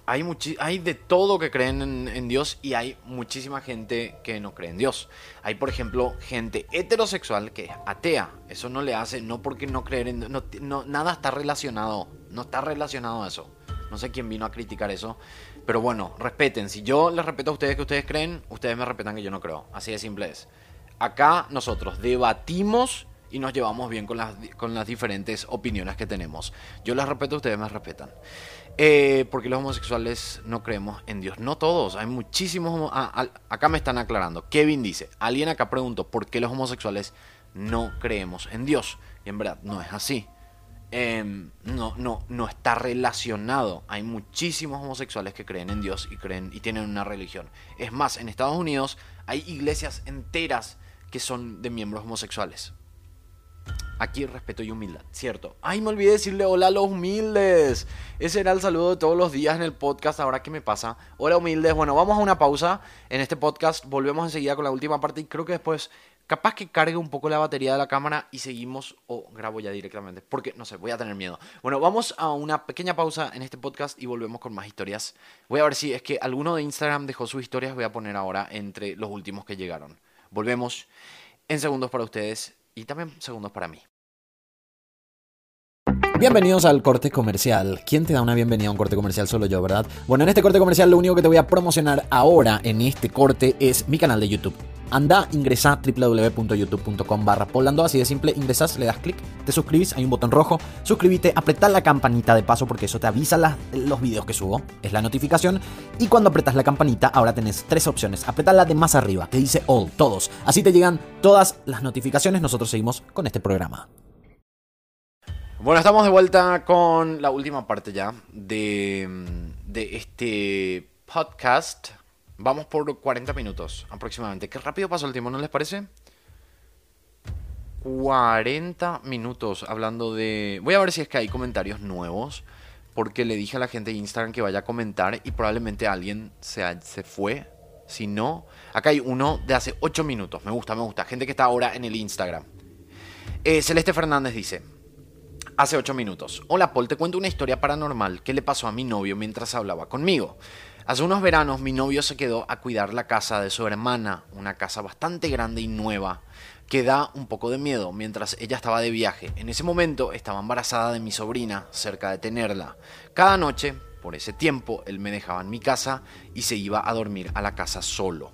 Hay, de todo que creen en, Dios y hay muchísima gente que no cree en Dios. Hay, por ejemplo, gente heterosexual que es atea. Eso no le hace, no porque no creer en. No, nada está relacionado. No está relacionado a eso. No sé quién vino a criticar eso. Pero bueno, respeten. Si yo les respeto a ustedes que ustedes creen, ustedes me respetan que yo no creo. Así de simple es. Acá nosotros debatimos y nos llevamos bien con las, con las diferentes opiniones que tenemos. Yo las respeto, ustedes me respetan. Eh, porque los homosexuales no creemos en Dios. No todos, hay muchísimos. Ah, acá me están aclarando. Kevin dice: Alguien acá preguntó por qué los homosexuales no creemos en Dios. Y en verdad no es así. Eh, no, no, no está relacionado. Hay muchísimos homosexuales que creen en Dios y creen y tienen una religión. Es más, en Estados Unidos hay iglesias enteras que son de miembros homosexuales. Aquí respeto y humildad, cierto. Ay, me olvidé decirle hola a los humildes. Ese era el saludo de todos los días en el podcast. Ahora, ¿qué me pasa? Hola, humildes. Bueno, vamos a una pausa en este podcast. Volvemos enseguida con la última parte y creo que después, capaz que cargue un poco la batería de la cámara y seguimos o grabo ya directamente. Porque, no sé, voy a tener miedo. Bueno, vamos a una pequeña pausa en este podcast y volvemos con más historias. Voy a ver si es que alguno de Instagram dejó sus historias. Voy a poner ahora entre los últimos que llegaron. Volvemos en segundos para ustedes y también segundos para mí. Bienvenidos al corte comercial. ¿Quién te da una bienvenida a un corte comercial? Solo yo, ¿verdad? Bueno, en este corte comercial lo único que te voy a promocionar ahora en este corte es mi canal de YouTube. Anda, ingresa www.youtube.com barra así de simple, ingresas, le das clic, te suscribís, hay un botón rojo, suscríbete, apretá la campanita de paso porque eso te avisa los videos que subo, es la notificación, y cuando apretas la campanita ahora tenés tres opciones, apretá la de más arriba, que dice all, todos, así te llegan todas las notificaciones, nosotros seguimos con este programa. Bueno, estamos de vuelta con la última parte ya de, de este podcast. Vamos por 40 minutos aproximadamente. Qué rápido pasó el tiempo, ¿no les parece? 40 minutos hablando de... Voy a ver si es que hay comentarios nuevos. Porque le dije a la gente de Instagram que vaya a comentar y probablemente alguien se, se fue. Si no, acá hay uno de hace 8 minutos. Me gusta, me gusta. Gente que está ahora en el Instagram. Eh, Celeste Fernández dice... Hace 8 minutos. Hola Paul, te cuento una historia paranormal que le pasó a mi novio mientras hablaba conmigo. Hace unos veranos mi novio se quedó a cuidar la casa de su hermana, una casa bastante grande y nueva, que da un poco de miedo mientras ella estaba de viaje. En ese momento estaba embarazada de mi sobrina, cerca de tenerla. Cada noche, por ese tiempo, él me dejaba en mi casa y se iba a dormir a la casa solo.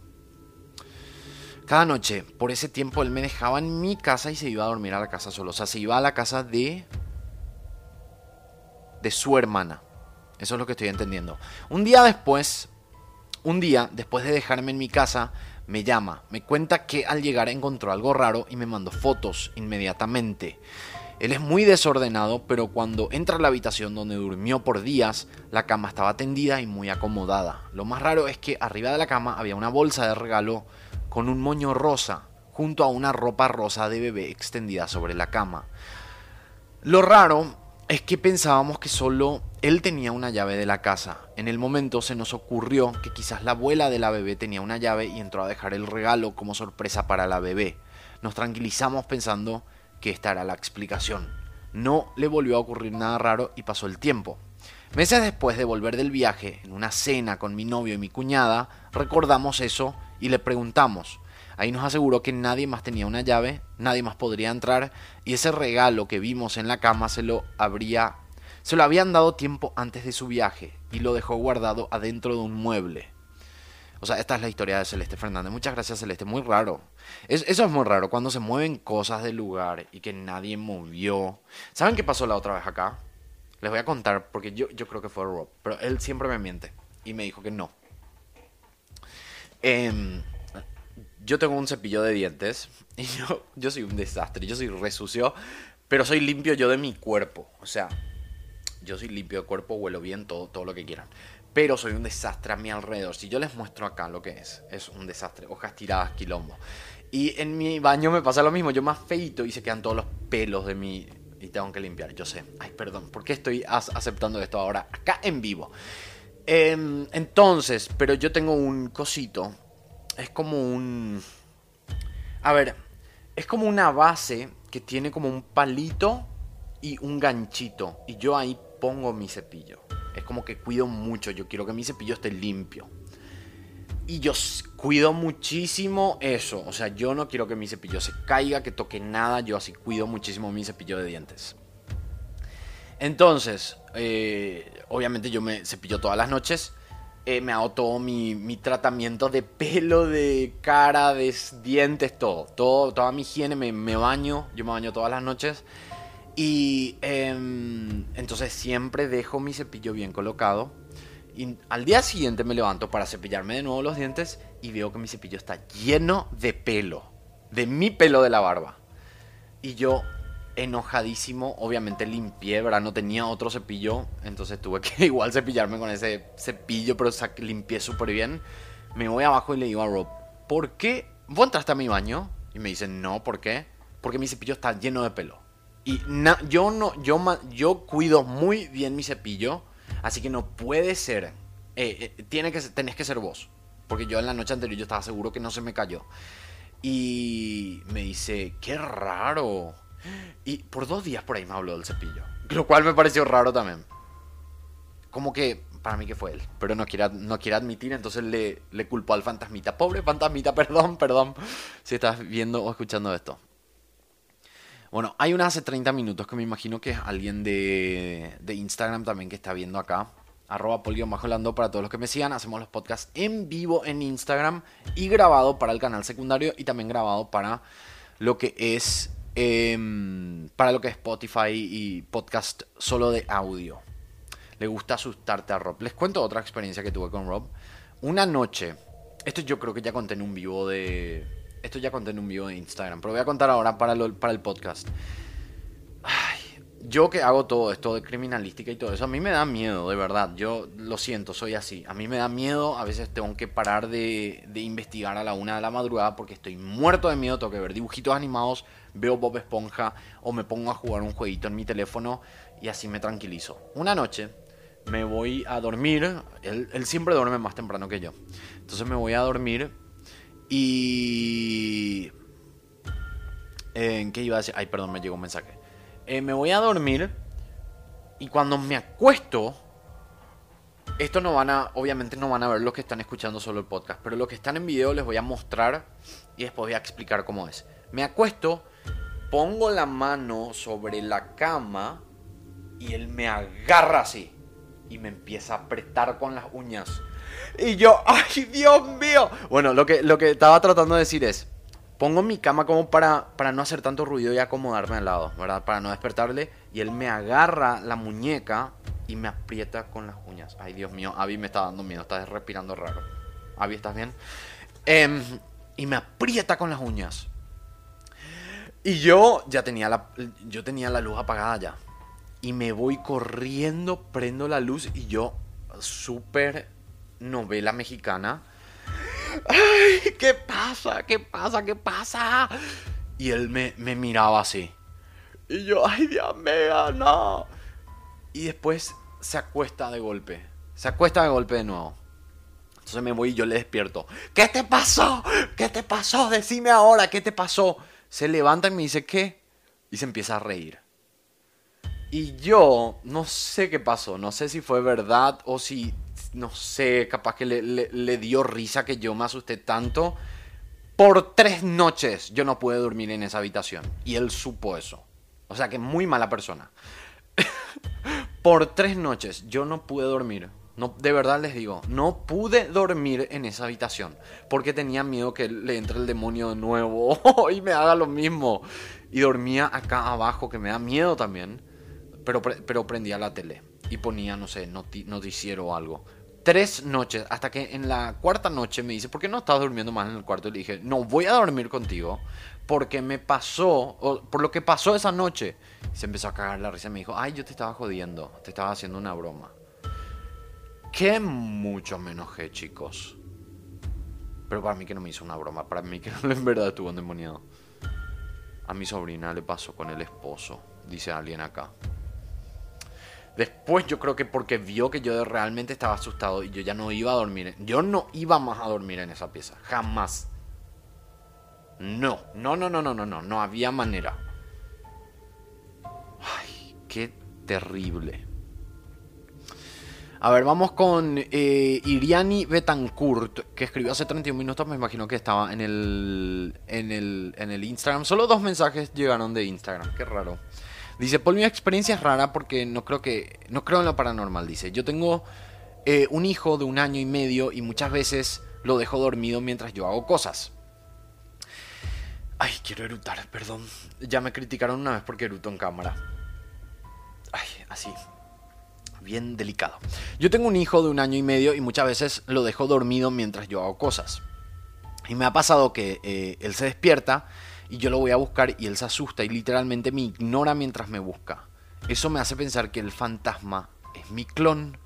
Cada noche, por ese tiempo, él me dejaba en mi casa y se iba a dormir a la casa solo. O sea, se iba a la casa de de su hermana. Eso es lo que estoy entendiendo. Un día después, un día después de dejarme en mi casa, me llama, me cuenta que al llegar encontró algo raro y me mandó fotos inmediatamente. Él es muy desordenado, pero cuando entra a la habitación donde durmió por días, la cama estaba tendida y muy acomodada. Lo más raro es que arriba de la cama había una bolsa de regalo con un moño rosa, junto a una ropa rosa de bebé extendida sobre la cama. Lo raro es que pensábamos que solo él tenía una llave de la casa. En el momento se nos ocurrió que quizás la abuela de la bebé tenía una llave y entró a dejar el regalo como sorpresa para la bebé. Nos tranquilizamos pensando que esta era la explicación. No le volvió a ocurrir nada raro y pasó el tiempo. Meses después de volver del viaje, en una cena con mi novio y mi cuñada, recordamos eso y le preguntamos, Ahí nos aseguró que nadie más tenía una llave, nadie más podría entrar y ese regalo que vimos en la cama se lo habría se lo habían dado tiempo antes de su viaje y lo dejó guardado adentro de un mueble. O sea, esta es la historia de Celeste Fernández. Muchas gracias, Celeste. Muy raro. eso es muy raro, cuando se mueven cosas del lugar y que nadie movió. ¿Saben qué pasó la otra vez acá? Les voy a contar, porque yo, yo creo que fue Rob, pero él siempre me miente y me dijo que no. Eh, yo tengo un cepillo de dientes y yo, yo soy un desastre, yo soy resucio, pero soy limpio yo de mi cuerpo. O sea, yo soy limpio de cuerpo, huelo bien, todo, todo lo que quieran. Pero soy un desastre a mi alrededor. Si yo les muestro acá lo que es, es un desastre. Hojas tiradas, quilombo. Y en mi baño me pasa lo mismo. Yo más feito y se quedan todos los pelos de mi... Y tengo que limpiar, yo sé. Ay, perdón, ¿por qué estoy aceptando esto ahora? Acá en vivo. Em, entonces, pero yo tengo un cosito es como un... A ver, es como una base que tiene como un palito y un ganchito. Y yo ahí pongo mi cepillo. Es como que cuido mucho. Yo quiero que mi cepillo esté limpio. Y yo cuido muchísimo eso. O sea, yo no quiero que mi cepillo se caiga, que toque nada. Yo así cuido muchísimo mi cepillo de dientes. Entonces, eh, obviamente yo me cepillo todas las noches. Eh, me hago todo mi, tratamiento de pelo, de cara, de dientes, todo. todo toda mi higiene, me, baño, yo me baño todas las noches. Y em, entonces siempre dejo mi cepillo bien colocado. Y al día siguiente me levanto para cepillarme de nuevo los dientes y veo que mi cepillo está lleno de pelo. De mi pelo de la barba. Y yo, enojadísimo. Obviamente limpié, ¿verdad? No tenía otro cepillo. Entonces tuve que igual cepillarme con ese cepillo, pero limpié súper bien. Me voy abajo y le digo a Rob, ¿por qué? ¿Vos entraste a mi baño? Y me dice, no, ¿por qué? Porque mi cepillo está lleno de pelo. Y yo no, yo, yo cuido muy bien mi cepillo. Así que no puede ser. Eh, eh, tiene que, tenés que ser vos. Porque yo en la noche anterior yo estaba seguro que no se me cayó. Y me dice, qué raro. Y por dos días por ahí me habló del cepillo. Lo cual me pareció raro también. Como que para mí que fue él. Pero no quiere, no quiere admitir, entonces le, le culpó al fantasmita. Pobre fantasmita, perdón, perdón. Si estás viendo o escuchando esto. Bueno, hay una hace 30 minutos que me imagino que es alguien de, de Instagram también que está viendo acá. Arroba bajo para todos los que me sigan. Hacemos los podcasts en vivo en Instagram y grabado para el canal secundario y también grabado para lo que es Em, para lo que es Spotify y podcast solo de audio. Le gusta asustarte a Rob. Les cuento otra experiencia que tuve con Rob. Una noche, esto yo creo que ya conté en un vivo de... Esto ya conté en un vivo de Instagram, pero voy a contar ahora para, para el podcast. Ay, yo que hago todo esto de criminalística y todo eso, a mí me da miedo, de verdad. Yo lo siento, soy así. A mí me da miedo, a veces tengo que parar de, de investigar a la una de la madrugada porque estoy muerto de miedo, tengo que ver dibujitos animados veo Bob Esponja o me pongo a jugar un jueguito en mi teléfono y así me tranquilizo. Una noche me voy a dormir, él, siempre duerme más temprano que yo, entonces me voy a dormir y... ¿En qué iba a decir? Ay, perdón, me llegó un mensaje. eh, me voy a dormir y cuando me acuesto, esto no van a, obviamente no van a ver los que están escuchando solo el podcast, pero los que están en video les voy a mostrar y después voy a explicar cómo es. Me acuesto, pongo la mano sobre la cama y él me agarra así y me empieza a apretar con las uñas. Y yo, ay Dios mío. Bueno, lo que, lo que estaba tratando de decir es, pongo mi cama como para, para no hacer tanto ruido y acomodarme al lado, ¿verdad? Para no despertarle. Y él me agarra la muñeca y me aprieta con las uñas. Ay, Dios mío, Abby me está dando miedo, está respirando raro. Abby, ¿estás bien? Em, y me aprieta con las uñas. Y yo ya tenía la, yo tenía la luz apagada ya. Y me voy corriendo, prendo la luz y yo, súper novela mexicana. ¡Ay! ¿Qué pasa? ¿Qué pasa? ¿Qué pasa? Y él me, me miraba así. Y yo, ¡ay, Dios mío, no! Y después se acuesta de golpe. Se acuesta de golpe de nuevo. Entonces me voy y yo le despierto. ¿Qué te pasó? ¿Qué te pasó? Decime ahora, ¿qué te pasó? Se levanta y me dice, ¿qué? Y se empieza a reír. Y yo no sé qué pasó, no sé si fue verdad o si, no sé, capaz que le, dio risa que yo me asusté tanto. Por tres noches yo no pude dormir en esa habitación. Y él supo eso. O sea que muy mala persona. Por tres noches yo no pude dormir. No, de verdad les digo, no pude dormir en esa habitación porque tenía miedo que le entre el demonio de nuevo y me haga lo mismo. Y dormía acá abajo, que me da miedo también. Pero, pero prendía la tele y ponía, no sé, noticiero o algo. Tres noches, hasta que en la cuarta noche me dice, ¿por qué no estás durmiendo más en el cuarto? Y le dije, no, voy a dormir contigo porque me pasó, o por lo que pasó esa noche. se empezó a cagar la risa y me dijo, ay, yo te estaba jodiendo, te estaba haciendo una broma. Qué mucho me enojé, chicos. Pero para mí que no me hizo una broma, para mí que en verdad estuvo endemoniado. A mi sobrina le pasó con el esposo, dice alguien acá. Después yo creo que porque vio que yo realmente estaba asustado y yo ya no iba a dormir. Yo no iba más a dormir en esa pieza. Jamás. No, no, no, no, no, no, no. No había manera. Ay, qué terrible. A ver, vamos con eh, Iriani Betancourt, que escribió hace 31 minutos, me imagino que estaba en el, en el, en el Instagram. Solo dos mensajes llegaron de Instagram, qué raro. Dice, Paul, mi experiencia es rara porque no creo que, no creo en lo paranormal, dice. Yo tengo eh, un hijo de un año y medio y muchas veces lo dejo dormido mientras yo hago cosas. Ay, quiero erutar, perdón. Ya me criticaron una vez porque eruto en cámara. Ay, así bien delicado. Yo tengo un hijo de un año y medio y muchas veces lo dejo dormido mientras yo hago cosas. Y me ha pasado que eh, él se despierta y yo lo voy a buscar y él se asusta y literalmente me ignora mientras me busca. Eso me hace pensar que el fantasma es mi clon.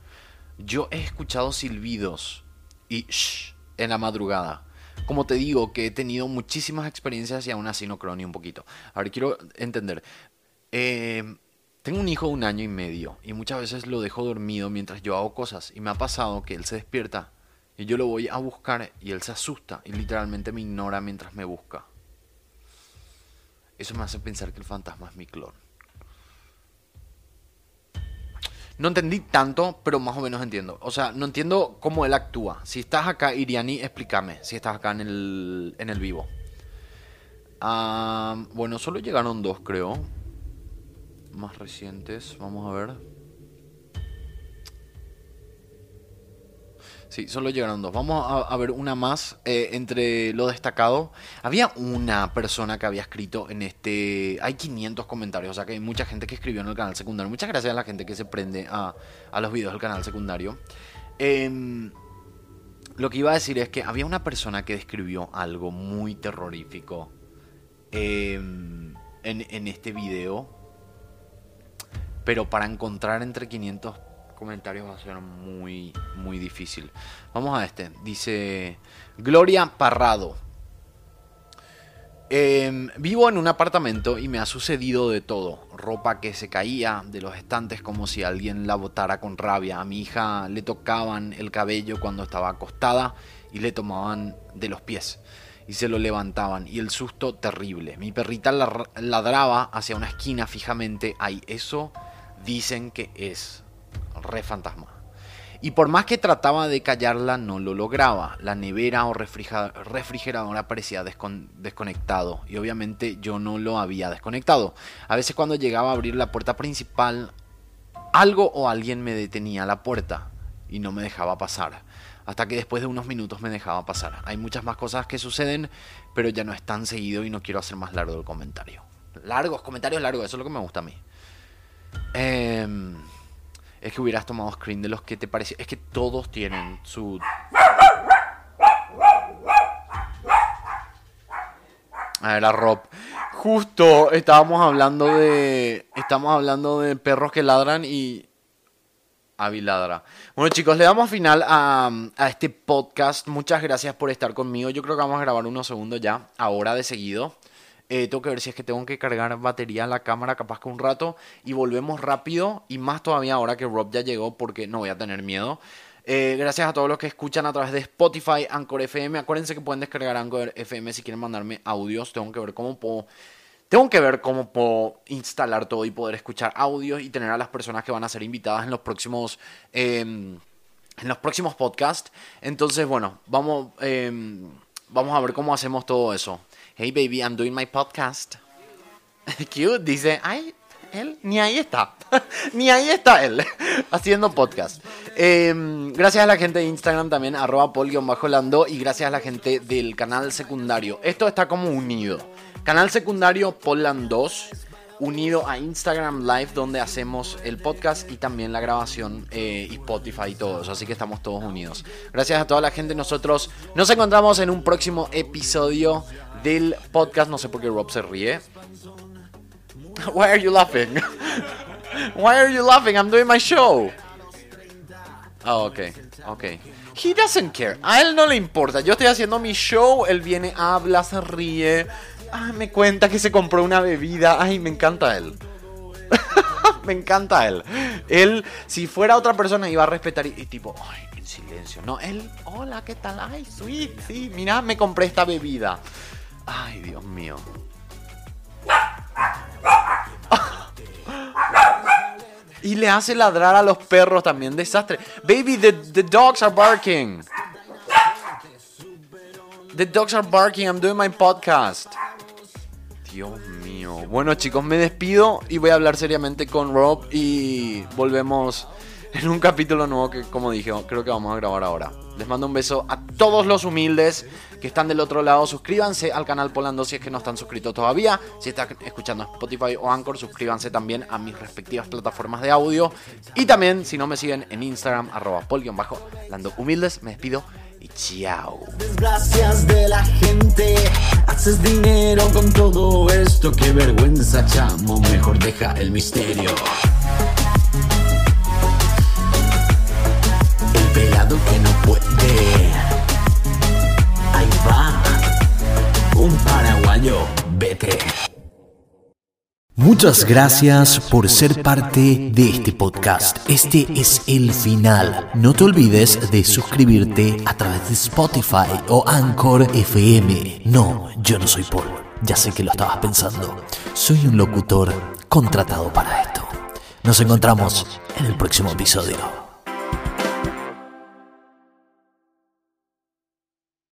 Yo he escuchado silbidos y shh en la madrugada. Como te digo, que he tenido muchísimas experiencias y aún así no creo ni un poquito. Ahora quiero entender. Eh, tengo un hijo de un año y medio y muchas veces lo dejo dormido mientras yo hago cosas y me ha pasado que él se despierta y yo lo voy a buscar y él se asusta y literalmente me ignora mientras me busca. Eso me hace pensar que el fantasma es mi clon. No entendí tanto, pero más o menos entiendo. O sea, no entiendo cómo él actúa. Si estás acá, Iriani, explícame. Si estás acá en el, en el vivo. Ah, bueno, solo llegaron dos, creo más recientes. Vamos a ver. Sí, solo llegaron dos. Vamos a, ver una más eh, entre lo destacado. Había una persona que había escrito en este... Hay 500 comentarios, o sea que hay mucha gente que escribió en el canal secundario. Muchas gracias a la gente que se prende a, a los videos del canal secundario. Em, lo que iba a decir es que había una persona que describió algo muy terrorífico em, en, en este video pero para encontrar entre 500 comentarios va a ser muy, muy difícil. Vamos a este. Dice Gloria Parrado. Em, vivo en un apartamento y me ha sucedido de todo. Ropa que se caía de los estantes como si alguien la botara con rabia. A mi hija le tocaban el cabello cuando estaba acostada y le tomaban de los pies. y se lo levantaban y el susto terrible. Mi perrita ladraba hacia una esquina fijamente. Ay, eso dicen que es re fantasma. Y por más que trataba de callarla, no lo lograba. La nevera o refrigerador parecía desconectado. Y obviamente yo no lo había desconectado. A veces cuando llegaba a abrir la puerta principal, algo o alguien me detenía la puerta y no me dejaba pasar. Hasta que después de unos minutos me dejaba pasar. Hay muchas más cosas que suceden, pero ya no es tan seguido y no quiero hacer más largo el comentario. Largos, comentarios largos, eso es lo que me gusta a mí. Eh, es que hubieras tomado screen de los que te parecía. Es que todos tienen su. A ver, a Rob. Justo estábamos hablando de. Estamos hablando de perros que ladran y. Avi ladra. Bueno, chicos, le damos final a, a este podcast. Muchas gracias por estar conmigo. Yo creo que vamos a grabar unos segundos ya, ahora de seguido. Eh, tengo que ver si es que tengo que cargar batería en la cámara, capaz que un rato, y volvemos rápido, y más todavía ahora que Rob ya llegó, porque no voy a tener miedo. Eh, gracias a todos los que escuchan a través de Spotify, Anchor FM. Acuérdense que pueden descargar Anchor FM si quieren mandarme audios. Tengo que ver cómo puedo. Tengo que ver cómo puedo instalar todo y poder escuchar audios y tener a las personas que van a ser invitadas en los próximos. Em, en los próximos podcasts. Entonces, bueno, vamos, em, vamos a ver cómo hacemos todo eso. Hey baby, I'm doing my podcast. Cute, dice, ay, él, ni ahí está. ni ahí está él, haciendo podcast. Em, gracias a la gente de Instagram también, arroba pol-lando, y gracias a la gente del canal secundario. Esto está como unido. Canal secundario Poland 2 unido a Instagram Live donde hacemos el podcast y también la grabación eh, y Spotify y todo eso. Así que estamos todos unidos. Gracias a toda la gente. Nosotros nos encontramos en un próximo episodio del podcast. No sé por qué Rob se ríe. Why are you laughing? Why are you laughing? I'm doing my show. Oh, ok, ok. He doesn't care. A él no le importa. Yo estoy haciendo mi show. Él viene, habla, se ríe. Ah, me cuenta que se compró una bebida. Ay, me encanta él. me encanta él. Él, si fuera otra persona, iba a respetar y, y tipo, ay, en silencio. No, él, hola, ¿qué tal? Ay, sweet, sí, mira, me compré esta bebida. Ay, Dios mío. Y le hace ladrar a los perros también. Desastre. Baby, the, the dogs are barking. The dogs are barking. I'm doing my podcast. Dios mío. Bueno, chicos, me despido y voy a hablar seriamente con Rob y volvemos en un capítulo nuevo que, como dije, creo que vamos a grabar ahora. Les mando un beso a todos los humildes que están del otro lado. Suscríbanse al canal Polando si es que no están suscritos todavía. Si están escuchando Spotify o Anchor, suscríbanse también a mis respectivas plataformas de audio. Y también, si no me siguen en Instagram, arroba pol-lando humildes, me despido y chao. Desgracias de la gente, haces dinero con todo esto. Qué vergüenza, chamo. Mejor deja el misterio. Vete. Muchas gracias por ser parte de este podcast. Este es el final. No te olvides de suscribirte a través de Spotify o Anchor FM. No, yo no soy Paul. Ya sé que lo estabas pensando. Soy un locutor contratado para esto. Nos encontramos en el próximo episodio.